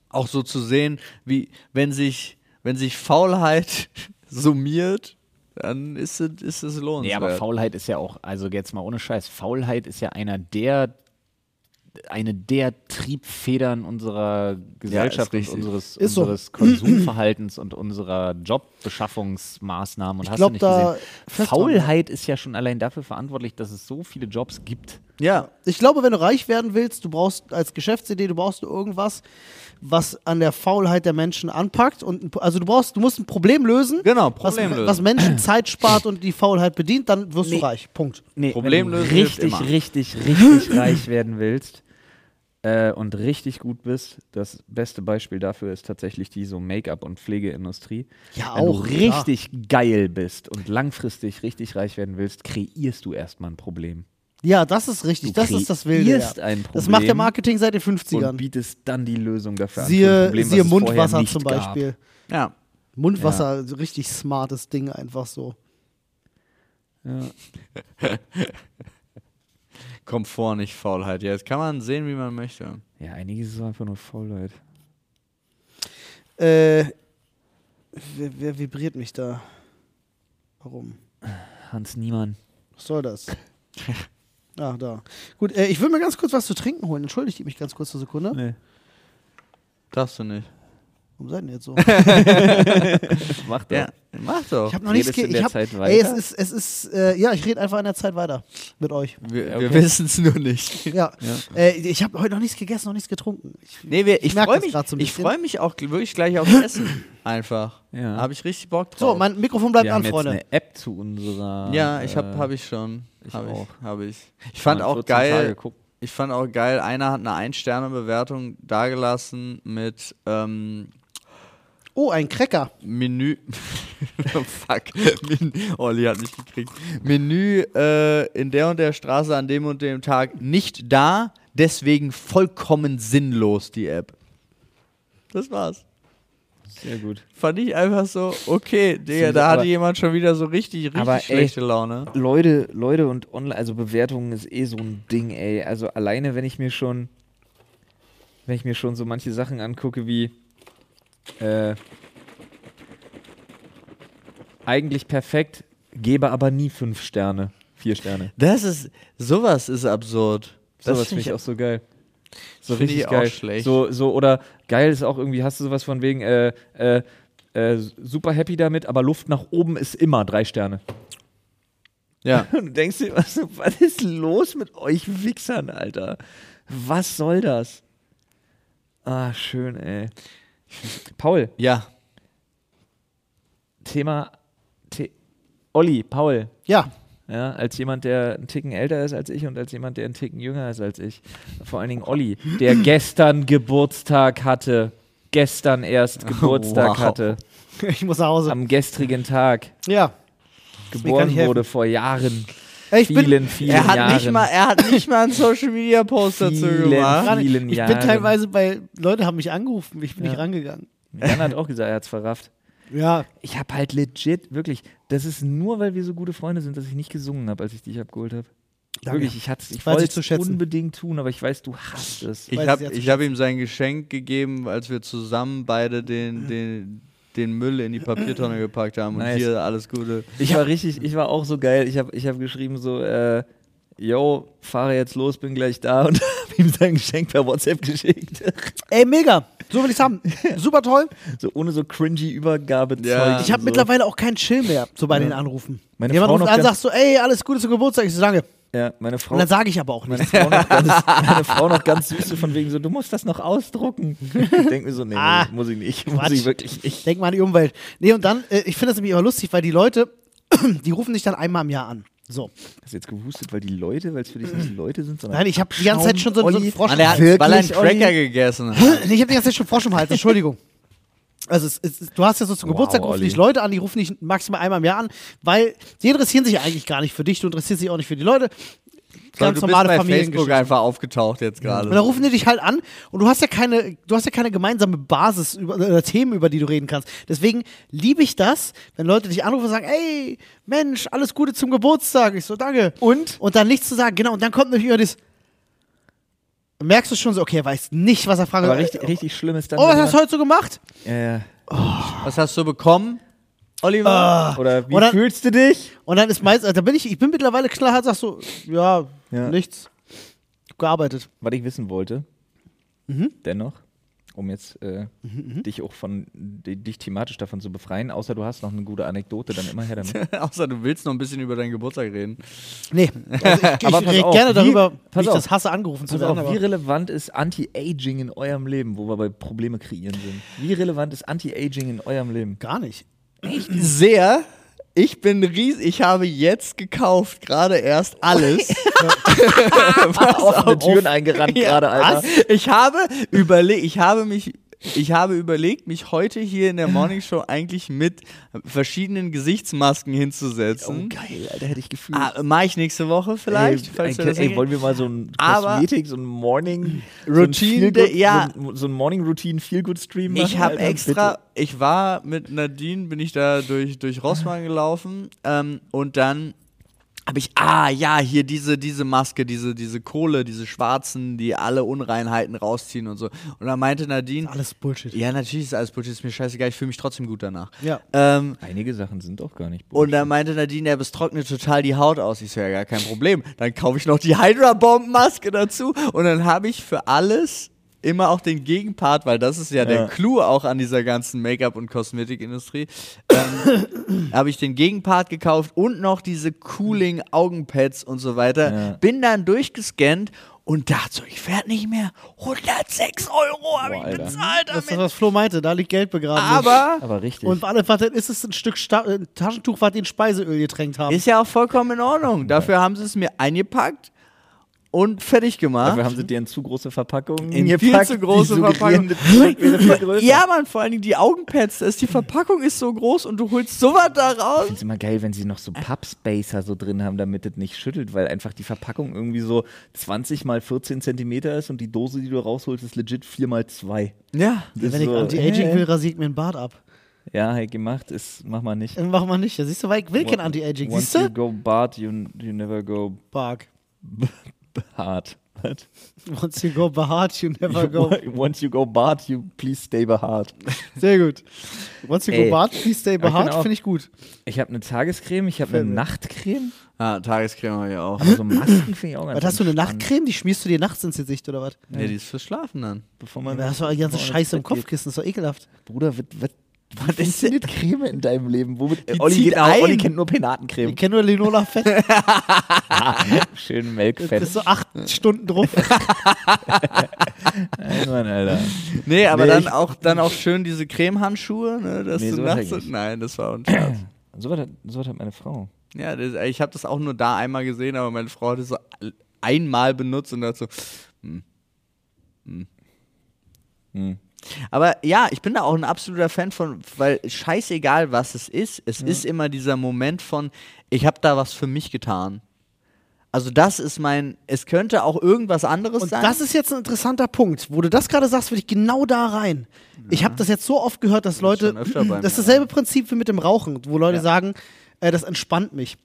Auch so zu sehen, wie, wenn sich, wenn sich Faulheit summiert, dann ist es, ist es Nee, lohnenswert. aber Faulheit ist ja auch, also jetzt mal ohne Scheiß, Faulheit ist ja einer der, eine der Triebfedern unserer Gesellschaft und richtig. unseres, Ist so. unseres Konsumverhaltens und unserer Jobbeschaffungsmaßnahmen. Und Ich hast glaub, du nicht da gesehen? dran, Faulheit ist ja schon allein dafür verantwortlich, dass es so viele Jobs gibt. Ja, Ich glaube, wenn du reich werden willst, du brauchst als Geschäftsidee, du brauchst irgendwas, was an der Faulheit der Menschen anpackt. Und, ein- also du brauchst, du musst ein Problem lösen, genau, was, Problem lösen. was Menschen Zeit spart und die Faulheit bedient, dann wirst Nee. du reich. Punkt. Nee, Problem wenn du lösen richtig, immer. richtig, richtig reich werden willst äh, und richtig gut bist, das beste Beispiel dafür ist tatsächlich die so Make-up- und Pflegeindustrie. Ja, Wenn auch, du klar. richtig geil bist und langfristig richtig reich werden willst, kreierst du erstmal ein Problem. Ja, das ist richtig. Du das ist das Wilde. Ja. ein Problem Das macht der Marketing seit den und 50ern. bietest dann die Lösung dafür an. Siehe, Problem, siehe Mundwasser zum gab. Beispiel. ja. Mundwasser, so richtig smartes Ding, einfach so. Ja. Komfort, nicht Faulheit. Ja, jetzt kann man sehen, wie man möchte. ja, einiges ist einfach nur Faulheit. Äh, wer, wer vibriert mich da? Warum? Hans Niemann. Was soll das? Ah, da. Gut, äh, ich will mir ganz kurz was zu trinken holen. Entschuldigt mich ganz kurz eine Sekunde. Nee. Darfst du nicht. Warum seid ihr jetzt so? Mach doch. Ja, mach doch. Ich habe noch nichts ge in der ich hab, Zeit Ey, es weiter? ist, es ist, äh, ja, ich rede einfach in der Zeit weiter mit euch. wir Ja, wir okay. wissen es nur nicht. Ja. Äh, ich habe heute noch nichts gegessen, noch nichts getrunken. Ich, Nee, wir, ich merk freue mich, so ich freu mich auch wirklich gleich aufs Essen. Einfach. Ja. Habe ich richtig Bock drauf. so, mein Mikrofon bleibt Wir an, haben jetzt Freunde. eine App zu unserer. ja, ich habe äh, hab ich schon. ich hab auch. Ich, hab ich. ich fand auch 14 Tage geil. Ich fand auch geil. Einer hat eine Ein-Sterne-Bewertung dagelassen mit ähm, Oh, ein Cracker. Menü. Oh, Fuck. Men Olli hat mich gekriegt. Menü äh, in der und der Straße an dem und dem Tag nicht da, deswegen vollkommen sinnlos die App. Das war's. Sehr gut. Fand ich einfach so, okay, Digga, da hatte aber- jemand schon wieder so richtig, richtig Aber, ey, schlechte Laune. Leute, Leute und online, also Bewertungen ist eh so ein Ding, ey. Also alleine, wenn ich mir schon, wenn ich mir schon so manche Sachen angucke wie äh, eigentlich perfekt, gebe aber nie fünf Sterne, vier Sterne. Das ist, sowas ist absurd. Das, Das finde ich auch so geil. So Finde richtig ich auch geil. schlecht. So, so, oder geil ist auch irgendwie, hast du sowas von wegen, äh, äh, äh, super happy damit, aber Luft nach oben ist immer drei Sterne. Ja. Und du denkst dir, was, was ist los mit euch Wichsern, Alter? Was soll das? Ah, schön, ey. Paul, Ja. Thema. The Olli, Paul, Ja. ja, als jemand, der einen Ticken älter ist als ich und als jemand, der einen Ticken jünger ist als ich. Vor allen Dingen Olli, der gestern Geburtstag hatte. Gestern erst Geburtstag Wow. hatte. Ich muss nach Hause. Am gestrigen Tag. ja. Geboren wurde vor Jahren. Ich bin, vielen, vielen Er hat, Jahren. nicht mal, er hat nicht mal einen Social Media Post dazu Vielen, gemacht. vielen ich bin teilweise bei, Leute haben mich angerufen, ich bin Ja. nicht rangegangen. Jan hat auch gesagt, er hat's verrafft. Ja. Ich habe halt legit, wirklich, das ist nur, weil wir so gute Freunde sind, dass ich nicht gesungen habe, als ich dich abgeholt habe. Danke. Wirklich, ich, hat's- ich wollte zu es unbedingt tun, aber ich weiß, du hasst es. Ich habe hab ihm sein Geschenk gegeben, als wir zusammen beide den, den, den Müll in die Papiertonne gepackt haben. Und Nice. hier alles Gute. Ich war richtig, ich war auch so geil. Ich habe ich hab geschrieben so, äh, yo, fahre jetzt los, bin gleich da und habe ihm sein Geschenk per WhatsApp geschickt. Ey, mega. So will ich's haben. Super toll. so ohne so cringy Übergabezeug. Ja. Ich habe so. mittlerweile auch keinen Chill mehr, so bei den Anrufen. Meine Jemand Frau ruft noch an, sagt so, ey, alles Gute zum Geburtstag. Ich so, danke. Ja, meine Frau, Und dann sage ich aber auch meine nichts. Frau, noch ganz, meine Frau noch ganz süß so von wegen so, du musst das noch ausdrucken. Ich denke mir so, nee, Ah, muss ich nicht. Muss Quatsch. ich wirklich nicht. Denk mal an die Umwelt. Nee, und dann, äh, ich finde das nämlich immer lustig, weil die Leute, die rufen dich dann einmal im Jahr an. So. Hast du jetzt gewusst, weil die Leute, weil es für dich nicht Leute sind, sondern Nein, ich habe die ganze Zeit schon so, so einen Olli, Frosch er hat, Wirklich, weil er einen Olli? Cracker gegessen hat. Nee, ich habe die ganze Zeit schon Frosch im Hals, Entschuldigung. Also es, es, du hast ja so zum Wow, Geburtstag rufen dich Leute an, die rufen dich maximal einmal im Jahr an, weil die interessieren sich eigentlich gar nicht für dich, du interessierst dich auch nicht für die Leute. Ganz du normale bist bei Facebook einfach aufgetaucht jetzt gerade. Und dann rufen die dich halt an und du hast ja keine, du hast ja keine gemeinsame Basis über, oder Themen, über die du reden kannst. Deswegen liebe ich das, wenn Leute dich anrufen und sagen, ey, Mensch, alles Gute zum Geburtstag. Ich so, danke. Und? Und dann nichts zu sagen, genau. Und dann kommt natürlich immer das, merkst du schon so, okay, er weiß nicht, was er fragen soll. richtig, richtig schlimm ist dann. Oh, was hast du heute so gemacht? ja, ja. Was hast du bekommen, Oliver? Oder wie dann- fühlst du dich? Und dann ist meist, da bin ich, ich bin mittlerweile knallhart, sag so, ja, Ja. nichts. Gearbeitet. Was ich wissen wollte, Mhm. dennoch, um jetzt äh, dich auch von di- dich thematisch davon zu befreien, außer du hast noch eine gute Anekdote, dann immer her damit. Außer du willst noch ein bisschen über deinen Geburtstag reden. Nee, also ich, Aber ich rede gerne wie- darüber, pass wie ich auf. das hasse, angerufen zu werden. auf, aber- wie relevant ist Anti-Aging in eurem Leben, wo wir bei Probleme kreieren sind? Wie relevant ist Anti-Aging in eurem Leben? Gar nicht. Sehr. Ich bin ries. Ich habe jetzt gekauft, gerade erst alles. Offene Türen eingerannt gerade, Alter. Was? Ich habe überlegt, ich habe mich, ich habe überlegt, mich heute hier in der Morning Show eigentlich mit verschiedenen Gesichtsmasken Oh, hinzusetzen. geil, Alter, hätte ich gefühlt. Ah, Mach ich nächste Woche vielleicht, ey, falls das ey, wollen wir mal so ein Kosmetik, so ein Morning Routine, so ein ja. so ein, so ein Morning Routine Feel Good Stream machen, Ich habe extra, bitte. ich war mit Nadine, bin ich da durch, durch Rossmann gelaufen ähm, und dann habe ich, ah ja, hier diese, diese Maske, diese, diese Kohle, diese schwarzen, die alle Unreinheiten rausziehen und so. Und dann meinte Nadine, Alles Bullshit. ja, natürlich ist alles Bullshit, ist mir scheißegal, ich fühle mich trotzdem gut danach. Ja. Ähm, Einige Sachen sind auch gar nicht und dann meinte Nadine, ja, es trocknet total die Haut aus. Ich so, ja, gar kein Problem. Dann kaufe ich noch die Hydra-Bomb-Maske dazu und dann habe ich für alles immer auch den Gegenpart, weil das ist ja, der Ja. Clou auch an dieser ganzen Make-up- und Kosmetikindustrie. Ähm, habe ich den Gegenpart gekauft und noch diese cooling Augenpads und so weiter. Ja. Bin dann durchgescannt und dachte so, ich werde nicht mehr 106 Euro habe ich bezahlt Das ist damit. was Flo meinte, da liegt Geld begraben. Aber Aber richtig. und alle Vater ist es ein Stück Sta Taschentuch, was die in Speiseöl getränkt haben. ist ja auch vollkommen in Ordnung. Dafür haben sie es mir eingepackt und fertig gemacht. Dafür haben sie dir in zu große Verpackungen In viel gepackt, zu große die Verpackung. Ja, Mann, vor allen Dingen die Augenpads. Ist die Verpackung ist so groß und du holst sowas da raus. Ich finde es immer geil, wenn sie noch so Pappspacer so drin haben, damit es nicht schüttelt, weil einfach die Verpackung irgendwie so 20 mal 14 Zentimeter ist und die Dose, die du rausholst, ist legit 4 mal 2. Ja. Das Wenn ich so, Anti-Aging will, rasiere ich mir einen Bart ab. Ja, hey, gemacht ist, mach mal nicht. Machen wir nicht. Ja, siehst du, weil ich will kein Anti-Aging. Once Siehst you du? go Bart, you, you never go Bark. Hard. What? Once you go hard, you never go. Once you go Bart, you please stay hard. Sehr gut. Once you Ey. go Bart, please stay auch- finde ich gut. Ich habe eine Tagescreme, ich habe eine. Nachtcreme, Ah, Tagescreme habe ich auch. aber so Masken finde ich auch ganz Was hast du, eine Nachtcreme? Die schmierst du dir nachts ins Gesicht oder was? Nee, die ist fürs Schlafen dann. Bevor man, Da hast du die ganze Scheiße im. Kopfkissen, ist doch ekelhaft. Bruder, was, was, Was was funktioniert Creme in deinem Leben? Womit, Die Olli, zieht geht auch, ein. Olli kennt nur Ich Penatencreme. kenne nur Linola Fett. Schön Das Melkfett. ist so acht Stunden drauf. Nein, Mann, Alter. Nee, aber Nee, dann, ich- auch, dann auch schön diese Cremehandschuhe, ne, dass Nee, du nachts. ich. Nein, das war ein Scherz. So was hat, so hat meine Frau. ja, das, ich habe das auch nur da einmal gesehen, aber meine Frau hat es so einmal benutzt und dachte so. Hm. Aber ja, ich bin da auch ein absoluter Fan von, weil scheißegal was es ist, es ist immer dieser Moment von, ich habe da was für mich getan. Also das ist mein, es könnte auch irgendwas anderes Und sein. das ist jetzt ein interessanter Punkt. Wo du das gerade sagst, würde ich genau da rein. Ich habe das jetzt so oft gehört, dass Leute. Das ist dasselbe Prinzip wie mit dem Rauchen, wo Leute Ja. sagen, äh, das entspannt mich.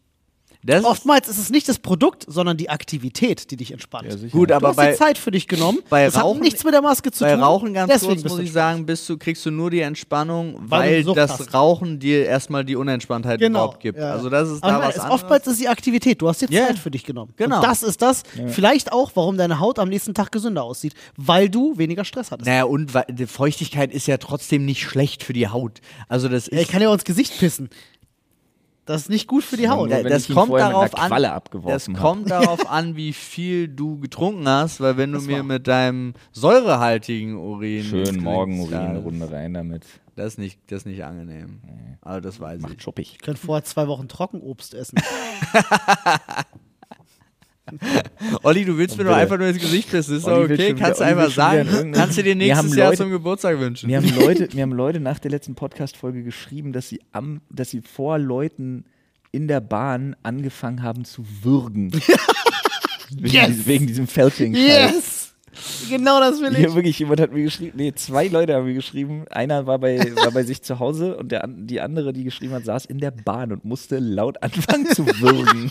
Das ist, Oftmals ist es nicht das Produkt, sondern die Aktivität, die dich entspannt. Ja, sicher. Gut, du aber hast bei, die Zeit für dich genommen. bei das Rauchen- hat nichts mit der Maske zu bei tun. Rauchen ganz Deswegen kurz muss ich sagen, bist du, kriegst du nur die Entspannung, Weil weil, das hast. Rauchen dir erstmal die Unentspanntheit Genau. überhaupt gibt. ja. Also das ist Aber da was es, anderes. oftmals ist die Aktivität. Du hast dir Ja. Zeit für dich genommen. Genau. Und das ist das, vielleicht auch, warum deine Haut am nächsten Tag gesünder aussieht, weil du weniger Stress hattest. Naja, und weil, die Feuchtigkeit ist ja trotzdem nicht schlecht für die Haut. Also das Ja, ich ist, kann ja auch ins Gesicht pissen. Das ist nicht gut für die Haut. nur Ja, wenn das ich ihn kommt darauf einer an. Das hab. kommt darauf an, wie viel du getrunken hast, weil wenn du Das mir war- mit deinem säurehaltigen Urin Schön ins morgen Gesicht- Urin, ja, eine Runde rein damit. Das ist nicht, das ist nicht angenehm. Aber das weiß ich. Macht schuppig. Ich könnte vorher zwei Wochen Trockenobst essen. Olli, du willst mir doch einfach nur ins Gesicht pissen. Ist Olli okay, kannst du wieder- einfach sagen. Kannst du dir nächstes Jahr Leute- zum Geburtstag wünschen. Mir haben, Leute, mir haben Leute nach der letzten Podcast-Folge geschrieben, dass sie, am, dass sie vor Leuten in der Bahn angefangen haben zu würgen. wegen, Yes! dies- wegen diesem felching yes! Genau das will ich. Hier wirklich, jemand hat mir geschrieben, nee, zwei Leute haben mir geschrieben. Einer war bei, war bei sich zu Hause und der, die andere, die geschrieben hat, saß in der Bahn und musste laut anfangen zu würgen.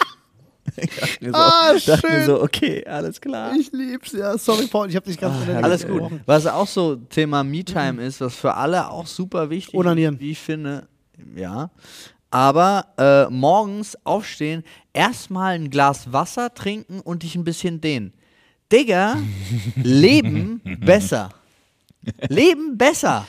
Ich dachte mir so, Ah, schön. so okay, alles klar. Ich lieb's, ja. Sorry, Paul, ich hab dich ganz Ah, Alles gut. Was auch so Thema Me-Time ist, was für alle auch super wichtig Onanieren. ist, wie ich finde. Ja. Aber äh, morgens aufstehen, erstmal ein Glas Wasser trinken und dich ein bisschen dehnen. Digga, Leben besser. Leben besser.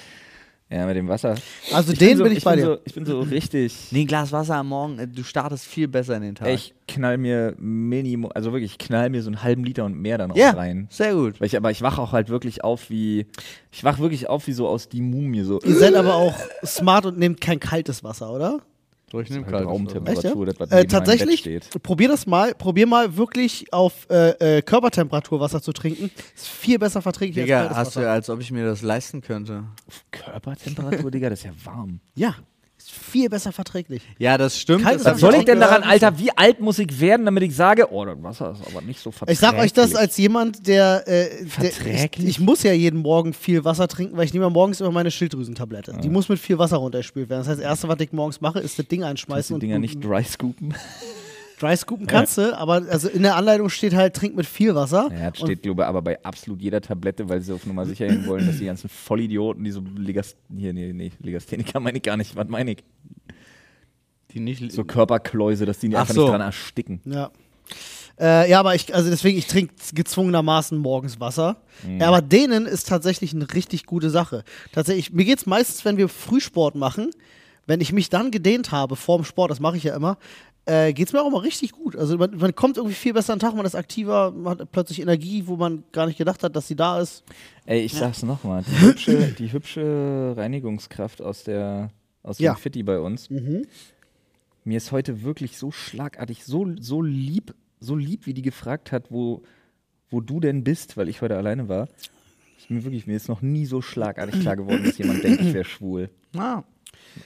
Ja, mit dem Wasser. Also Ich den so, bin ich, bei bin dir. So, ich bin so richtig. Nee, ein Glas Wasser am Morgen, äh, du startest viel besser in den Tag. Ich knall mir Minimum, also wirklich, ich knall mir so einen halben Liter und mehr dann auch Ja, rein. sehr gut. Weil ich, aber ich wach auch halt wirklich auf wie, ich wach wirklich auf wie so aus die Mumie, so. Ihr seid aber auch smart und nehmt kein kaltes Wasser, oder? Durch Halt Raumtemperatur, das, was Äh, tatsächlich, Bett steht. probier das mal. Probier mal wirklich auf äh, äh, Körpertemperatur Wasser zu trinken. Ist viel besser verträglich als Digga, kaltes hast du, als ob ich mir das leisten könnte. Körpertemperatur, Digga, das ist ja warm. Ja, ist viel besser verträglich. Ja, das stimmt. Kaltes Was soll ich denn Ja, daran, Alter, wie alt muss ich werden, damit ich sage, oh, das Wasser ist aber nicht so verträglich. Ich sag euch das als jemand, der, äh, der ich, Verträglich? ich muss ja jeden Morgen viel Wasser trinken, weil ich nehme ja morgens immer meine Schilddrüsentablette. Die muss mit viel Wasser runtergespült werden. Das heißt, das erste, was ich morgens mache, ist das Ding Kannst einschmeißen die Dinger und nicht dry scoopen. Dry scoopen kannst du, aber also in der Anleitung steht halt, trink mit viel Wasser. Ja, das steht, glaube ich, aber bei absolut jeder Tablette, weil sie auf Nummer sicher gehen wollen, dass die ganzen Vollidioten, die so Legast hier, nee, nee, Legastheniker meine ich gar nicht, was meine ich? Die nicht So Körperkläuse, dass die Ach einfach so. nicht dran ersticken. ja. Äh, ja, aber ich, also deswegen, ich trinke gezwungenermaßen morgens Wasser. Ja, aber denen ist tatsächlich eine richtig gute Sache. Tatsächlich, mir geht es meistens, wenn wir Frühsport machen, wenn ich mich dann gedehnt habe vorm Sport, das mache ich ja immer, äh, geht es mir auch immer richtig gut. Also man, man kommt irgendwie viel besser an den Tag, man ist aktiver, man hat plötzlich Energie, wo man gar nicht gedacht hat, dass sie da ist. Ey, ich sag's nochmal, die hübsche, die hübsche Reinigungskraft aus der aus dem Ja. Fitti bei uns. Mir ist heute wirklich so schlagartig, so, so lieb, so lieb, wie die gefragt hat, wo, wo du denn bist, weil ich heute alleine war. Ist mir wirklich, mir ist noch nie so schlagartig klar geworden, dass jemand denkt, ich wäre schwul. Ah.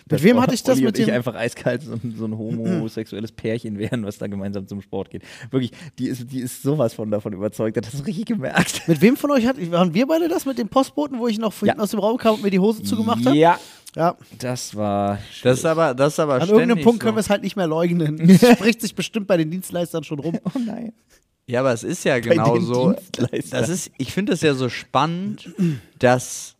Mit wem hatte ich das Olli mit und ich dem? einfach eiskalt so, ein- so ein homosexuelles Pärchen wären, was da gemeinsam zum Sport geht. Wirklich, die ist, die ist sowas von davon überzeugt, hat das richtig gemerkt. Mit wem von euch hat, waren wir beide das mit dem Postboten, wo ich noch vorhin Ja. aus dem Raum kam und mir die Hose zugemacht habe? Ja, Ja. das war. Das ist aber, das ist aber An irgendeinem Punkt so. können wir es halt nicht mehr leugnen. Das spricht sich bestimmt bei den Dienstleistern schon rum. Oh nein. Ja, aber es ist ja genau so. Das ist, ich finde es ja so spannend, dass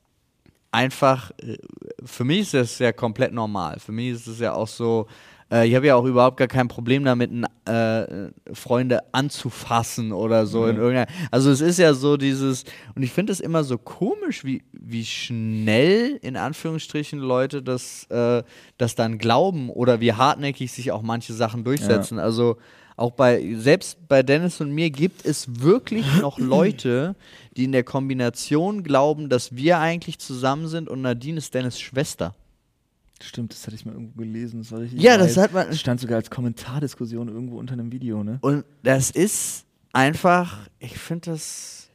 einfach, äh, für mich ist das ja komplett normal. Für mich ist es ja auch so, äh, ich habe ja auch überhaupt gar kein Problem damit, äh, Freunde anzufassen oder so in irgendeiner. Also es ist ja so dieses, und ich finde es immer so komisch, wie, wie schnell in Anführungsstrichen Leute das, äh, das dann glauben oder wie hartnäckig sich auch manche Sachen durchsetzen. Also auch bei, selbst bei Dennis und mir gibt es wirklich noch Leute, die in der Kombination glauben, dass wir eigentlich zusammen sind und Nadine ist Dennis Schwester. Stimmt, das hatte ich mal irgendwo gelesen. Das war richtig Ja, das geil. hat man- Das stand sogar als Kommentardiskussion irgendwo unter einem Video, ne? Und das ist einfach, ich finde das.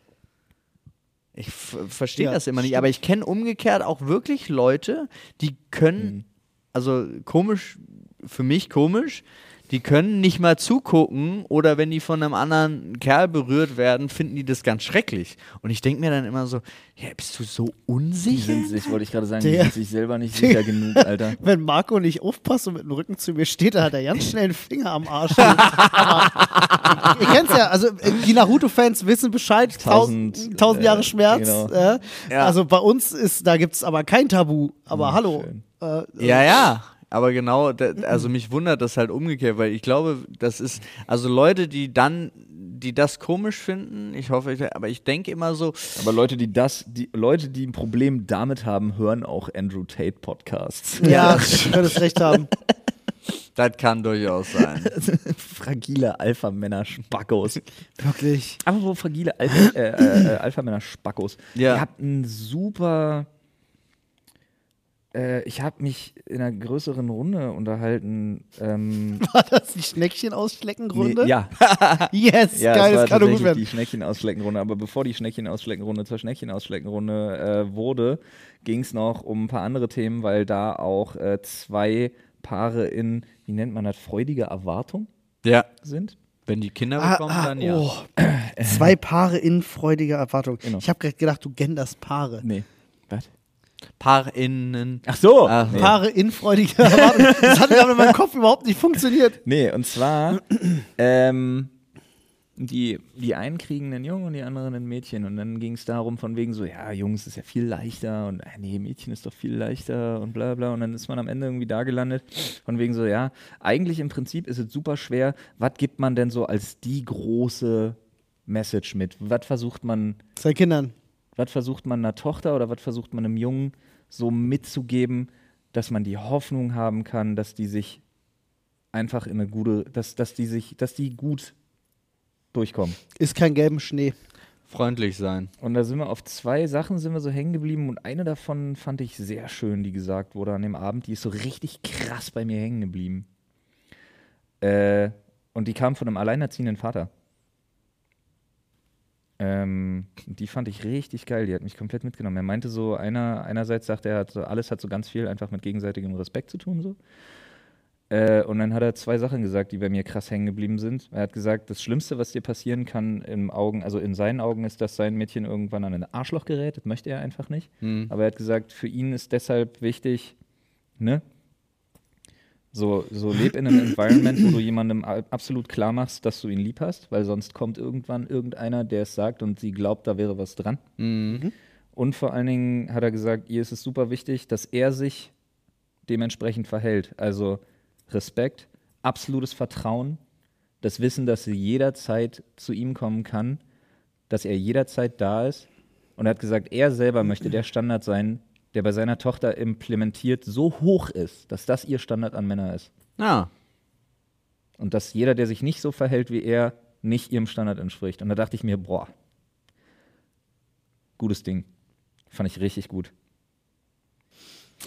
Ich verstehe Ja, das immer nicht, stimmt. aber ich kenne umgekehrt auch wirklich Leute, die können, also komisch, für mich komisch, die können nicht mal zugucken oder wenn die von einem anderen Kerl berührt werden, finden die das ganz schrecklich. Und ich denke mir dann immer so, ja, bist du so Die unsicher? sind sich, wollte ich gerade sagen, die Der- sind sich selber nicht sicher genug, Alter. Wenn Marco nicht aufpasst und mit dem Rücken zu mir steht, dann hat er ganz schnell einen Finger am Arsch. Aber, ihr kennt's ja, also äh, die Naruto-Fans wissen Bescheid, tausend, Tausend, tausend äh, Jahre Schmerz. genau. Äh, Ja. Also bei uns ist, da gibt's aber kein Tabu. Aber Hm, hallo. schön. Äh, Ja, ja. Aber genau, da, also mich wundert das halt umgekehrt, weil ich glaube, das ist, also Leute, die dann, die das komisch finden, ich hoffe, ich, aber ich denke immer so, Aber Leute, die das, die Leute, die ein Problem damit haben, hören auch Andrew Tate Podcasts. ja, du könntest recht haben. das kann durchaus sein. fragile Alpha-Männer Spackos. Wirklich. Aber wo fragile Alpha, äh, äh, äh, Spackos. Ja. Ihr habt einen super. Äh, ich habe mich in einer größeren Runde unterhalten. Ähm, War das die Schneckchen-Ausschlecken-Runde? nee, ja, Yes, ja, geil, das kann doch gut die werden. Schneckchen-Ausschlecken-Runde. Aber bevor die Schneckchen-Ausschlecken-Runde zur Schneckchen-Ausschlecken-Runde äh, wurde, ging es noch um ein paar andere Themen, weil da auch äh, zwei Paare in, wie nennt man das, freudiger Erwartung Ja. sind. Wenn die Kinder Ah, bekommen, ah, dann ja. oh. Zwei Paare in freudiger Erwartung. Genau. Ich habe gerade gedacht, du genderst Paare. Nee. Was? PaarInnen. Ach so. Ach, nee. Paare in freudiger Erwartung. Das hat gerade in meinem Kopf überhaupt nicht funktioniert. Nee, und zwar, ähm, die, die einen kriegen einen Jungen und die anderen ein Mädchen. Und dann ging es darum, von wegen so, ja, Jungs ist ja viel leichter und äh, nee, Mädchen ist doch viel leichter und bla bla. Und dann ist man am Ende irgendwie da gelandet, von wegen so, ja, eigentlich im Prinzip ist es super schwer. Was gibt man denn so als die große Message mit? Was versucht man Zwei Kindern. Was versucht man einer Tochter oder was versucht man einem Jungen so mitzugeben, dass man die Hoffnung haben kann, dass die sich einfach in eine gute, dass, dass die sich, dass die gut durchkommen. Ist kein gelben Schnee. Freundlich sein. Und da sind wir auf zwei Sachen sind wir so hängen geblieben und eine davon fand ich sehr schön, die gesagt wurde an dem Abend, die ist so richtig krass bei mir hängen geblieben. Äh, und die kam von einem alleinerziehenden Vater. Ähm, die fand ich richtig geil, die hat mich komplett mitgenommen. Er meinte so, einer, einerseits sagt er, hat alles hat so ganz viel einfach mit gegenseitigem Respekt zu tun. So. Äh, und dann hat er zwei Sachen gesagt, die bei mir krass hängen geblieben sind. Er hat gesagt, das Schlimmste, was dir passieren kann im Augen, also in seinen Augen, ist, dass sein Mädchen irgendwann an ein Arschloch gerät. Das möchte er einfach nicht. Hm. Aber er hat gesagt, für ihn ist deshalb wichtig, ne? So, so leb in einem Environment, wo du jemandem absolut klar machst, dass du ihn lieb hast, weil sonst kommt irgendwann irgendeiner, der es sagt und sie glaubt, da wäre was dran. Mhm. Und vor allen Dingen hat er gesagt, ihr ist es super wichtig, dass er sich dementsprechend verhält. Also Respekt, absolutes Vertrauen, Das Wissen, dass sie jederzeit zu ihm kommen kann, dass er jederzeit da ist. Und er hat gesagt, er selber möchte der Standard sein, der bei seiner Tochter implementiert so hoch ist, dass das ihr Standard an Männer ist. Ja. Und dass jeder, der sich nicht so verhält wie er, nicht ihrem Standard entspricht. Und da dachte ich mir, boah, gutes Ding. Fand ich richtig gut.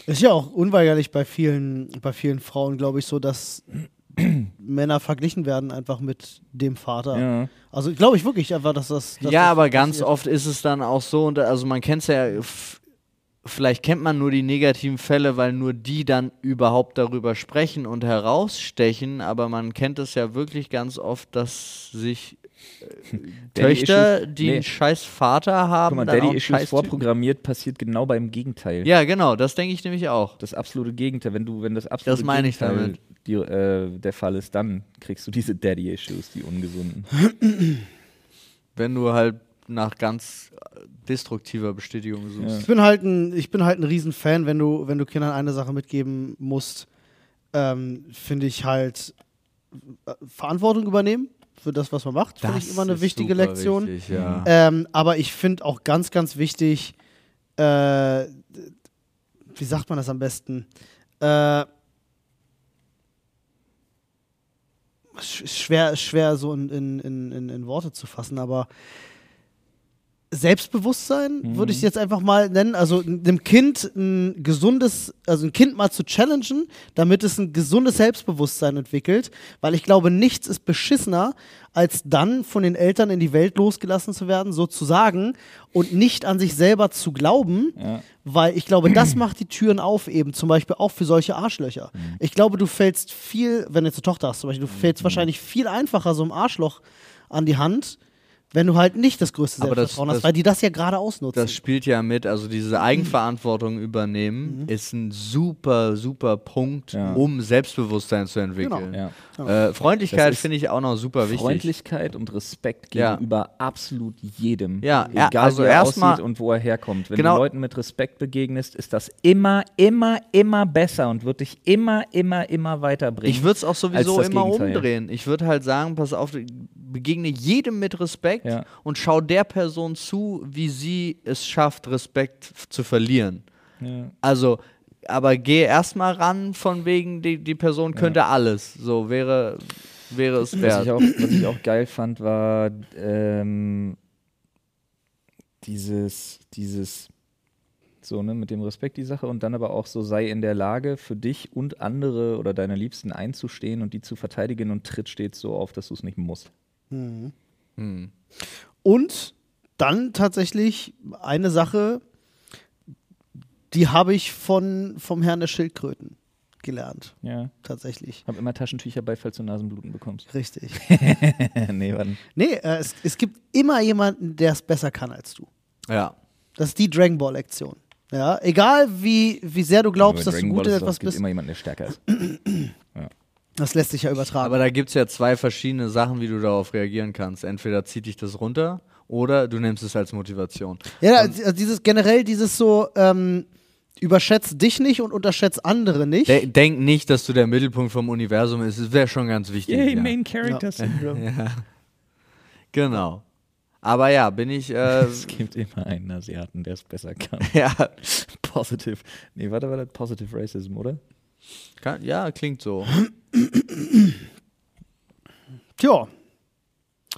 Ist ja auch unweigerlich bei vielen, bei vielen Frauen, glaube ich, so, dass Männer verglichen werden einfach mit dem Vater. Ja. Also glaube ich wirklich einfach, dass das. Dass ja, das aber ganz passiert. oft ist es dann auch so, und also man kennt es ja, vielleicht kennt man nur die negativen Fälle, weil nur die dann überhaupt darüber sprechen und herausstechen, aber man kennt es ja wirklich ganz oft, dass sich äh, Daddy Töchter, Issues- die nee. einen scheiß Vater haben, Guck mal, Daddy Issues vorprogrammiert passiert genau beim Gegenteil. Ja, genau, das denke ich nämlich auch. Das absolute Gegenteil. Wenn du, wenn das absolute Das meine ich Gegenteil damit. Die, äh, der Fall ist, dann kriegst du diese Daddy-Issues, die ungesunden. Wenn du halt nach ganz äh, destruktiver Bestätigung suchst. Ich bin halt ein, ich bin halt ein Riesenfan, wenn du, wenn du Kindern eine Sache mitgeben musst, ähm, finde ich halt äh, Verantwortung übernehmen für das, was man macht, finde ich immer eine wichtige Lektion. Wichtig, ja. Ähm, aber ich finde auch ganz, ganz wichtig, äh, wie sagt man das am besten? Äh, sch- schwer, schwer so in, in, in, in, in Worte zu fassen, aber Selbstbewusstsein würde ich jetzt einfach mal nennen. Also einem Kind ein gesundes, also ein Kind mal zu challengen, damit es ein gesundes Selbstbewusstsein entwickelt, weil ich glaube, nichts ist beschissener, als dann von den Eltern in die Welt losgelassen zu werden, sozusagen, und nicht an sich selber zu glauben, Ja. weil ich glaube, das macht die Türen auf, eben zum Beispiel auch für solche Arschlöcher. Ich glaube, du fällst viel, wenn du jetzt eine Tochter hast, zum Beispiel, du fällst wahrscheinlich viel einfacher so einem Arschloch an die Hand, wenn du halt nicht das größte Aber das- Selbstvertrauen das- hast, weil die das ja gerade ausnutzen. Das spielt ja mit, also diese Eigenverantwortung übernehmen ist ein super, super Punkt, Ja. um Selbstbewusstsein zu entwickeln. Ja. Äh, Freundlichkeit Das finde ich auch noch super wichtig. Freundlichkeit und Respekt Ja. gegenüber absolut jedem. Ja, ja, egal also wie er erstmal- aussieht und wo er herkommt. Wenn Genau. du Leuten mit Respekt begegnest, ist das immer, immer, immer besser und wird dich immer, immer, immer weiterbringen. Ich würde es auch sowieso das immer Gegenteil. umdrehen. Ich würde halt sagen, pass auf, begegne jedem mit Respekt Ja. und schau der Person zu, wie sie es schafft, Respekt zu verlieren. Ja. Also, aber geh erstmal ran, von wegen, die, die Person könnte alles. So wäre, wäre es Was wert. ich, auch, was ich auch geil fand, war ähm, dieses, dieses, so, ne, mit dem Respekt die Sache und dann aber auch so, sei in der Lage, für dich und andere oder deine Liebsten einzustehen und die zu verteidigen und tritt stets so auf, dass du es nicht musst. Hm. Und dann tatsächlich eine Sache, die habe ich von, vom Herrn der Schildkröten gelernt. Ja. Tatsächlich. Hab immer Taschentücher bei, falls du Nasenbluten bekommst. Richtig. nee, warte. nee, äh, es, es gibt immer jemanden, der es besser kann als du. Ja. Das ist die Dragon Ball Lektion. Ja, egal wie, wie sehr du glaubst, dass du Dragon gut Ball in etwas es gibt bist, immer jemanden, der stärker ist. das lässt sich ja übertragen. Aber da gibt es ja zwei verschiedene Sachen, wie du darauf reagieren kannst. Entweder zieht dich das runter oder du nimmst es als Motivation. Ja, also dieses generell dieses so ähm, überschätzt dich nicht und unterschätzt andere nicht. De denk nicht, dass du der Mittelpunkt vom Universum bist. Das wäre schon ganz wichtig. ja. Character Syndrome. Ja. Genau. Aber ja, bin ich. Äh, Es gibt immer einen Asiaten, der es besser kann. ja, Positive. Nee, warte, warte, Positive Racism, oder? kann, ja, klingt so. Tja,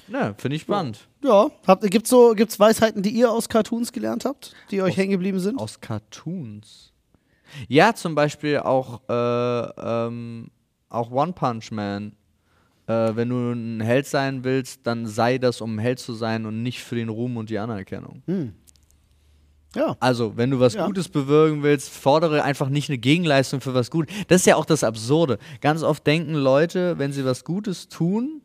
Ja, finde ich spannend. ja. Habt, gibt's so, gibt's Weisheiten, die ihr aus Cartoons gelernt habt, die euch hängen geblieben sind? Aus Cartoons. Ja, zum Beispiel auch, äh, ähm, auch One Punch Man. Äh, wenn du ein Held sein willst, dann sei das, um ein Held zu sein und nicht für den Ruhm und die Anerkennung. Ja. Also, wenn du was Ja. Gutes bewirken willst, fordere einfach nicht eine Gegenleistung für was Gutes. Das ist ja auch das Absurde. Ganz oft denken Leute, wenn sie was Gutes tun,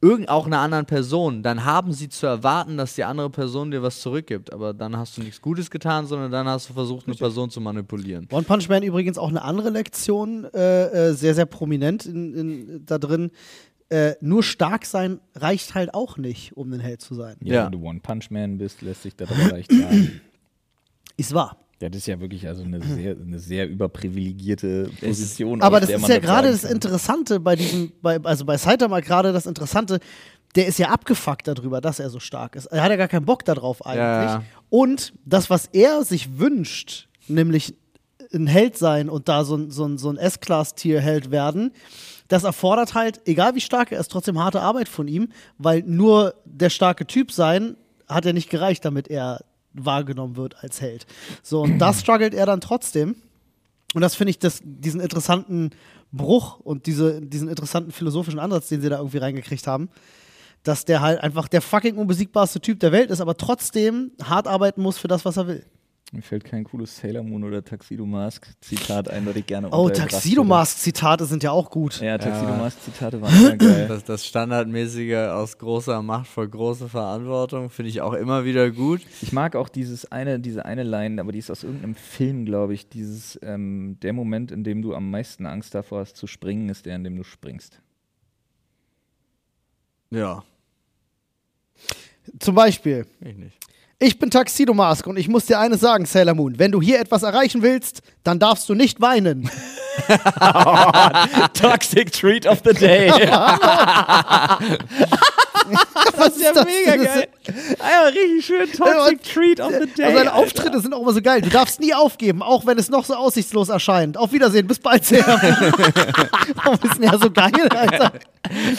irgend auch einer anderen Person, dann haben sie zu erwarten, dass die andere Person dir was zurückgibt. Aber dann hast du nichts Gutes getan, sondern dann hast du versucht, eine Person zu manipulieren. One Punch Man übrigens auch eine andere Lektion, äh, äh, sehr, sehr prominent in, in, da drin. Äh, nur stark sein reicht halt auch nicht, um ein Held zu sein. Ja, Ja. wenn du One Punch Man bist, lässt sich das aber leicht sagen. Ist wahr. Ja, das ist ja wirklich also eine sehr, eine sehr überprivilegierte Position. Aber das ist ja gerade das. Interessante bei diesem, bei, also bei Saitama gerade das Interessante, der ist ja abgefuckt darüber, dass er so stark ist. Er hat ja gar keinen Bock darauf eigentlich. Ja. Und das, was er sich wünscht, nämlich ein Held sein und da so ein, so ein, so ein S-Class-Tier-Held werden, das erfordert halt, egal wie stark er ist, trotzdem harte Arbeit von ihm, weil nur der starke Typ sein hat ja nicht gereicht, damit er wahrgenommen wird als Held. So, und das struggelt er dann trotzdem. Und das finde ich, das, diesen interessanten Bruch und diese, diesen interessanten philosophischen Ansatz, den sie da irgendwie reingekriegt haben, dass der halt einfach der fucking unbesiegbarste Typ der Welt ist, aber trotzdem hart arbeiten muss für das, was er will. Mir fällt kein cooles Sailor Moon oder Tuxedo Mask Zitat ein, das ich gerne Oh, Tuxedo. Mask Zitate sind ja auch gut. Ja, Tuxedo. Mask Zitate waren immer geil. Das, das Standardmäßige aus großer Macht vor große Verantwortung finde ich auch immer wieder gut. Ich mag auch dieses eine, diese eine Line, aber die ist aus irgendeinem Film, glaube ich. Dieses, ähm, der Moment, in dem du am meisten Angst davor hast zu springen, ist der, in dem du springst. Ja, Zum Beispiel, ich nicht. Ich bin Tuxedo Mask und ich muss dir eines sagen, Sailor Moon. Wenn du hier etwas erreichen willst, dann darfst du nicht weinen. Toxic Treat of the Day. Was ist das? Ja, richtig schön. Toxic Treat of the Day. Also seine Auftritte sind auch immer so geil. Du darfst nie aufgeben, auch wenn es noch so aussichtslos erscheint. Auf Wiedersehen, bis bald, Moon. Warum ist denn ja so geil, Alter?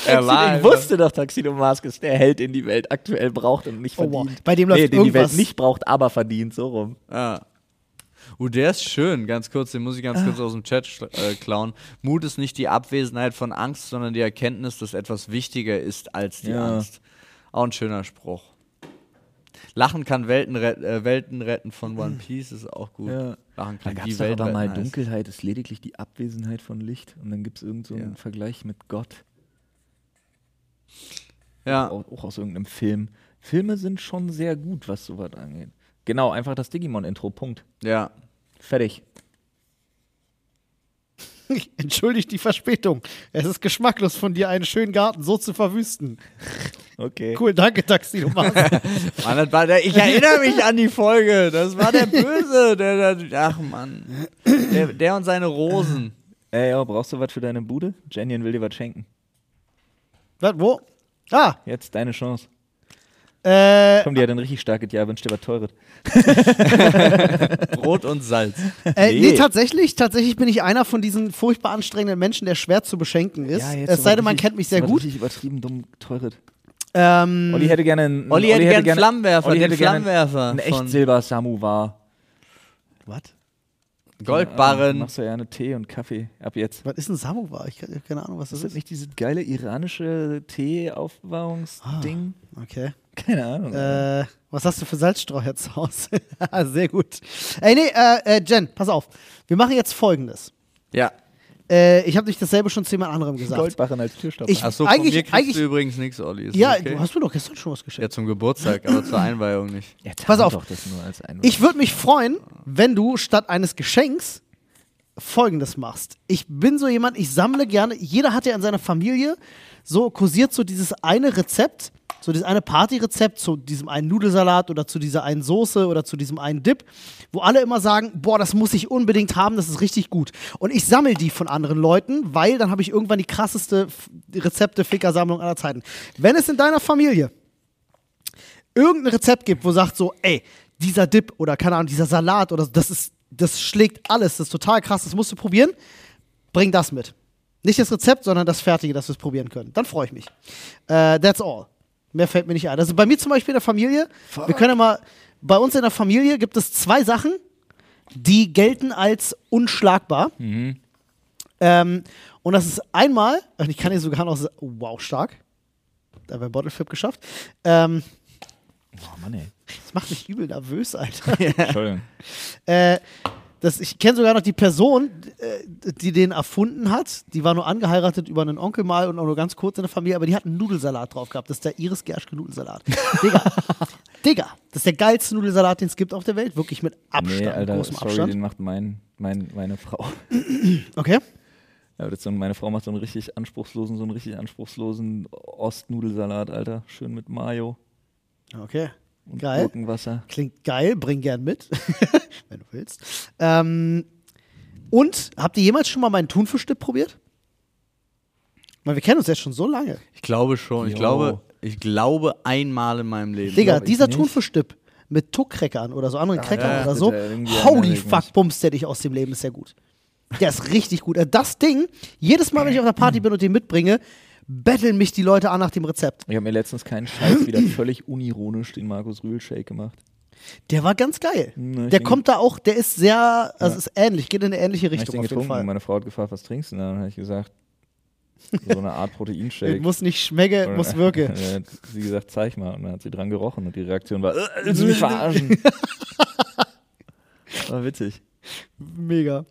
Er war ich wusste doch, Tuxedo Mask ist der Held, den die Welt aktuell braucht und nicht Oh, wow. verdient. Bei dem läuft nee, den die Welt irgendwas- nicht braucht, aber verdient, so rum. Ja. Uh, der ist schön, ganz kurz, den muss ich ganz kurz aus dem Chat äh, klauen. Mut ist nicht die Abwesenheit von Angst, sondern die Erkenntnis, dass etwas wichtiger ist als die Ja. Angst. Auch ein schöner Spruch. Lachen kann Welten, ret äh, Welten retten von One Piece, ist auch gut. Ja. Lachen Da kann gab die Welt aber mal retten. heißt. Dunkelheit ist lediglich die Abwesenheit von Licht und dann gibt es irgendeinen so einen Ja. Vergleich mit Gott, Ja, auch, auch aus irgendeinem Film. Filme sind schon sehr gut, was sowas angeht. Genau, einfach das Digimon-Intro, Punkt. ja. Fertig. Entschuldigt die Verspätung. Es ist geschmacklos von dir, einen schönen Garten so zu verwüsten. Okay. Cool, danke, Taxi. Du. Mann, das war der, ich erinnere mich an die Folge. Das war der Böse. Der, der, ach Mann. Der, der und seine Rosen. Ey, ja, brauchst du was für deine Bude? Jenny will dir was schenken. Was, wo? Ah, Jetzt deine Chance. Äh, Komm, die hat ein richtig starkes Jahr, wünsch dir was Teures. Brot und Salz. äh, nee. Nee. tatsächlich, tatsächlich bin ich einer von diesen furchtbar anstrengenden Menschen, der schwer zu beschenken ist. es sei denn, man kennt mich sehr gut. Richtig übertrieben dumm teures. Ähm, Olli hätte gerne einen. Olli hätte gern Flammenwerfer, Olli den hätte gerne Flammenwerfer Einen echt von- Silber Samovar. was? Goldbarren. Machst du ja gerne Tee und Kaffee ab jetzt. Was ist ein Samovar? Ich habe keine Ahnung, was das Ist das ist. nicht dieses geile iranische Tee-Aufbewahrungsding? Okay. Keine Ahnung. Äh, was hast du für Salzstreuer zu Hause? Sehr gut. Ey, nee, äh, äh, Jen, pass auf. Wir machen jetzt folgendes. Ja. Äh, ich habe dich dasselbe schon zu jemand anderem gesagt. Goldbarren als Türstopper. Ich- Achso, von Eigentlich- mir kriegst eigentlich- du übrigens nichts, Olli. Ist ja, okay? du hast mir doch gestern schon was geschenkt. Ja, zum Geburtstag, aber zur Einweihung nicht. ja, pass auf. Doch das nur als Einwand. Ich würde mich freuen, wenn du statt eines Geschenks folgendes machst. Ich bin so jemand, ich sammle gerne, jeder hat ja in seiner Familie so kursiert so dieses eine Rezept, so dieses eine Partyrezept zu diesem einen Nudelsalat oder zu dieser einen Soße oder zu diesem einen Dip, wo alle immer sagen, boah, das muss ich unbedingt haben, das ist richtig gut. Und ich sammle die von anderen Leuten, weil dann habe ich irgendwann die krasseste Rezepte-Ficker-Sammlung aller Zeiten. Wenn es in deiner Familie irgendein Rezept gibt, wo sagt so, ey, dieser Dip oder keine Ahnung, dieser Salat oder das ist, das schlägt alles, das ist total krass, das musst du probieren, bring das mit. Nicht das Rezept, sondern das Fertige, dass wir es probieren können. Dann freue ich mich. Äh, that's all. Mehr fällt mir nicht ein. Also bei mir zum Beispiel in der Familie, wir können ja mal, bei uns in der Familie gibt es zwei Sachen, die gelten als unschlagbar. Ähm, und das ist einmal, und ich kann hier sogar noch, sa- wow, stark. Da haben wir Bottle Flip geschafft. Ähm, oh Mann, ey. das macht mich übel nervös, Alter. Entschuldigung. äh, das, ich kenne sogar noch die Person, äh, die den erfunden hat. Die war nur angeheiratet über einen Onkel mal und auch nur ganz kurz in der Familie, aber die hat einen Nudelsalat drauf gehabt. Das ist der Iris Gerschke Nudelsalat. Digga, Digga, das ist der geilste Nudelsalat, den es gibt auf der Welt. Wirklich mit Abstand, Nee, Alter, großem sorry, Abstand. den macht mein, mein, meine Frau. Okay. Ja, so, meine Frau macht so einen richtig anspruchslosen, so einen richtig anspruchslosen Ostnudelsalat, Alter. Schön mit Mayo. Okay. Und Geil. Gurkenwasser. Klingt geil, bring gern mit, wenn du willst. Ähm, und habt ihr jemals schon mal meinen Thunfischdip probiert? Weil wir kennen uns jetzt schon so lange. Ich glaube schon. Ich glaube, ich glaube einmal in meinem Leben. Digga, dieser. Thunfischdip mit Tuck-Crackern oder so anderen Crackern ja, oder so, holy fuck, bumst der dich aus dem Leben, ist sehr gut. Der ist richtig gut. Äh, Das Ding, jedes Mal, wenn ich auf einer Party bin und den mitbringe, betteln mich die Leute an nach dem Rezept. Ich habe mir letztens keinen Scheiß wieder völlig unironisch den Markus Rühl Shake gemacht. Der war ganz geil. Hm, ich Der kommt da auch, der ist sehr, also Ja. ist ähnlich, geht in eine ähnliche Hab ich Richtung den auf jeden Fall. und meine Frau hat gefragt, was trinkst du denn? Dann habe ich gesagt, so eine Art Proteinshake. Muss nicht schmecke, Oder- muss wirke. Sie gesagt, zeig mal. Und dann hat sie dran gerochen und die Reaktion war, äh, willst du mich verarschen? war witzig. Mega.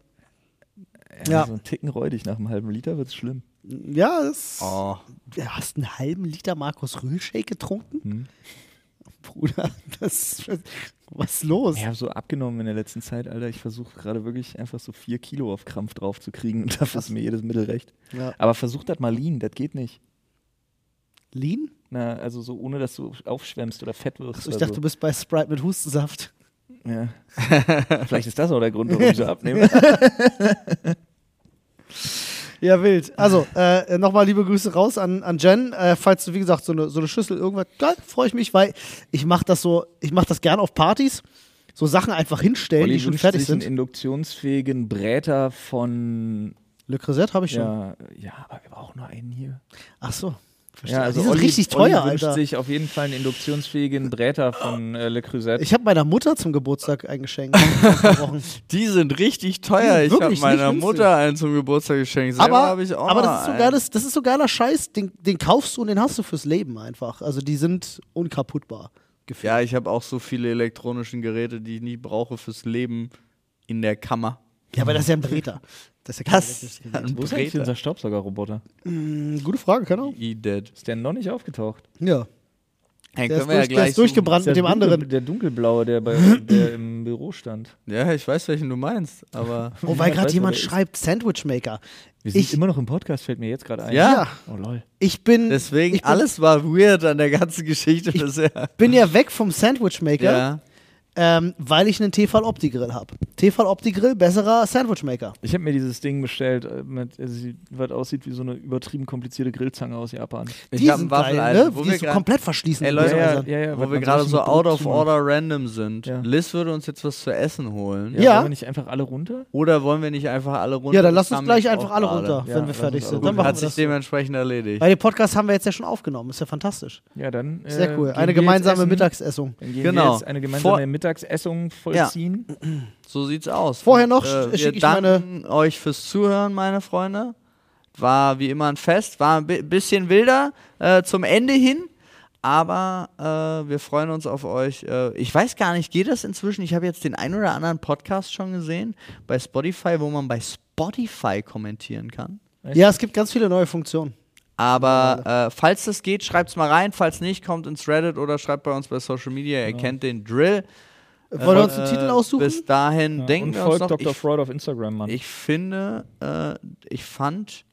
Ja, Ja. So ein Ticken räudig nach einem halben Liter wird's schlimm. Ja, das, Oh. du hast einen halben Liter Markus Rühl Shake getrunken? Hm. Bruder, das, was ist los? Ich habe so abgenommen in der letzten Zeit, Alter. Ich versuche gerade wirklich einfach so vier Kilo auf Krampf drauf zu kriegen und dafür ist mir jedes Mittel recht. Ja. Aber versuch das mal lean, das geht nicht. Lean? Na, also so ohne, dass du aufschwemmst oder fett wirst. Achso, ich dachte, du bist bei Sprite mit Hustensaft. so. ja. Vielleicht ist das auch der Grund, warum ich so abnehme. Ja, wild. Also, äh, nochmal liebe Grüße raus an, an Jen. Äh, falls du, wie gesagt, so eine, so eine Schüssel irgendwas, geil, freue ich mich, weil ich mache das so, ich mache das gern auf Partys. So Sachen einfach hinstellen, Olli die schon fertig sich einen sind. induktionsfähigen Bräter von. Le Creuset habe ich schon. Ja, ja, aber wir brauchen nur einen hier. Ach so. Verstehe. Ja, also die sind Olli, richtig Olli teuer, wünscht Alter. sich auf jeden Fall einen induktionsfähigen Bräter von äh, Le Creuset. Ich habe meiner Mutter zum Geburtstag ein Geschenk. Die sind richtig teuer. Ich habe wirklich meiner nicht günstig. Mutter einen zum Geburtstag geschenkt. Selber aber habe ich auch aber das, ist so geiles, das ist so geiler Scheiß, den, den kaufst du und den hast du fürs Leben einfach. Also die sind unkaputtbar. Gefühlt. Ja, ich habe auch so viele elektronische Geräte, die ich nicht brauche fürs Leben in der Kammer. Ja, aber das ist ja ein Breter. Das ist ja Das ein Wo ist eigentlich unser Staubsaugerroboter? Hm, Gute Frage, keine Ahnung. E-Dead. Ist der noch nicht aufgetaucht? Ja. Hey, Der ist, wir ja durch, der ist durchgebrannt mit dem dunkel- anderen. Der dunkelblaue, der, bei, der im Büro stand. Ja, ich weiß, welchen du meinst, aber. Oh, weil Ich gerade jemand schreibt Sandwich Maker. Wir sind Ich- immer noch im Podcast, fällt mir jetzt gerade ein. Ja. Oh lol. Ich bin, Deswegen, ich bin, alles war weird an der ganzen Geschichte bisher. bin ja weg vom Sandwich Maker, Ja. Ähm, weil ich einen Tefal Opti Grill habe. Tefal Opti Grill, besserer Sandwich Maker. Ich habe mir dieses Ding bestellt, äh, mit, also, was aussieht wie so eine übertrieben komplizierte Grillzange aus Japan. Ich Die habe sind einen geil, Waffeleisen, ne? wo Die wir so komplett verschließen. Ey, Leute, Häusern. ja, ja, wo wir gerade so out of order random sind. Ja. Liz würde uns jetzt was zu essen holen. Ja. Ja. Wollen wir nicht einfach alle runter? Oder wollen wir nicht einfach alle runter? Ja, dann lass uns gleich einfach alle runter, Ja, wenn wir fertig sind. Dann hat wir sich dementsprechend erledigt. Weil den Podcast haben wir jetzt ja schon aufgenommen. Ist ja fantastisch. Ja, dann. äh, Sehr cool. gehen Eine gemeinsame. Mittagsessung. Genau. eine gemeinsame Vor- Mittagsessung vollziehen. So sieht's aus. Vorher noch äh, wir ich meine- danken euch fürs Zuhören, meine Freunde. War wie immer ein Fest, war ein bi- bisschen wilder äh, zum Ende hin, aber äh, wir freuen uns auf euch. Äh, ich weiß gar nicht, geht das inzwischen? Ich habe jetzt den ein oder anderen Podcast schon gesehen bei Spotify, wo man bei Spotify kommentieren kann. Ja, es gibt ganz viele neue Funktionen. Aber äh, falls das geht, schreibt's mal rein. Falls nicht, kommt ins Reddit oder schreibt bei uns bei Social Media. Ihr kennt den Drill. Wollen wir uns einen Titel aussuchen? Bis dahin Ja, denken und wir uns folgt noch. Dr. Ich, Freud auf Instagram, Mann. ich finde, äh, ich fand,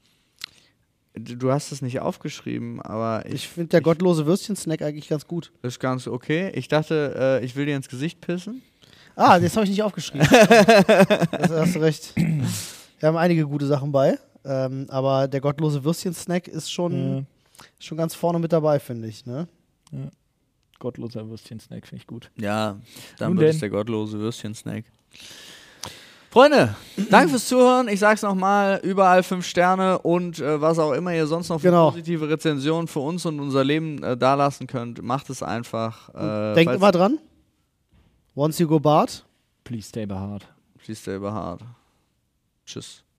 du hast es nicht aufgeschrieben, aber ich, Ich finde der gottlose Würstchen-Snack eigentlich ganz gut. ist ganz okay. Ich dachte, äh, ich will dir ins Gesicht pissen. Ah, das habe ich nicht aufgeschrieben. das hast du recht. Wir haben einige gute Sachen bei. Ähm, aber der gottlose Würstchen-Snack ist schon, Ja. schon ganz vorne mit dabei, finde ich. Ne? Gottloser Würstchen-Snack finde ich gut. Ja, dann Nun wird es denn. der gottlose Würstchen-Snack. Freunde, danke fürs Zuhören. Ich sag's nochmal, überall fünf Sterne und äh, was auch immer ihr sonst noch für Genau. positive Rezensionen für uns und unser Leben äh, dalassen könnt, macht es einfach. Äh, Denkt immer dran. Once you go bad. Please stay behaart. Please stay behaart. Tschüss.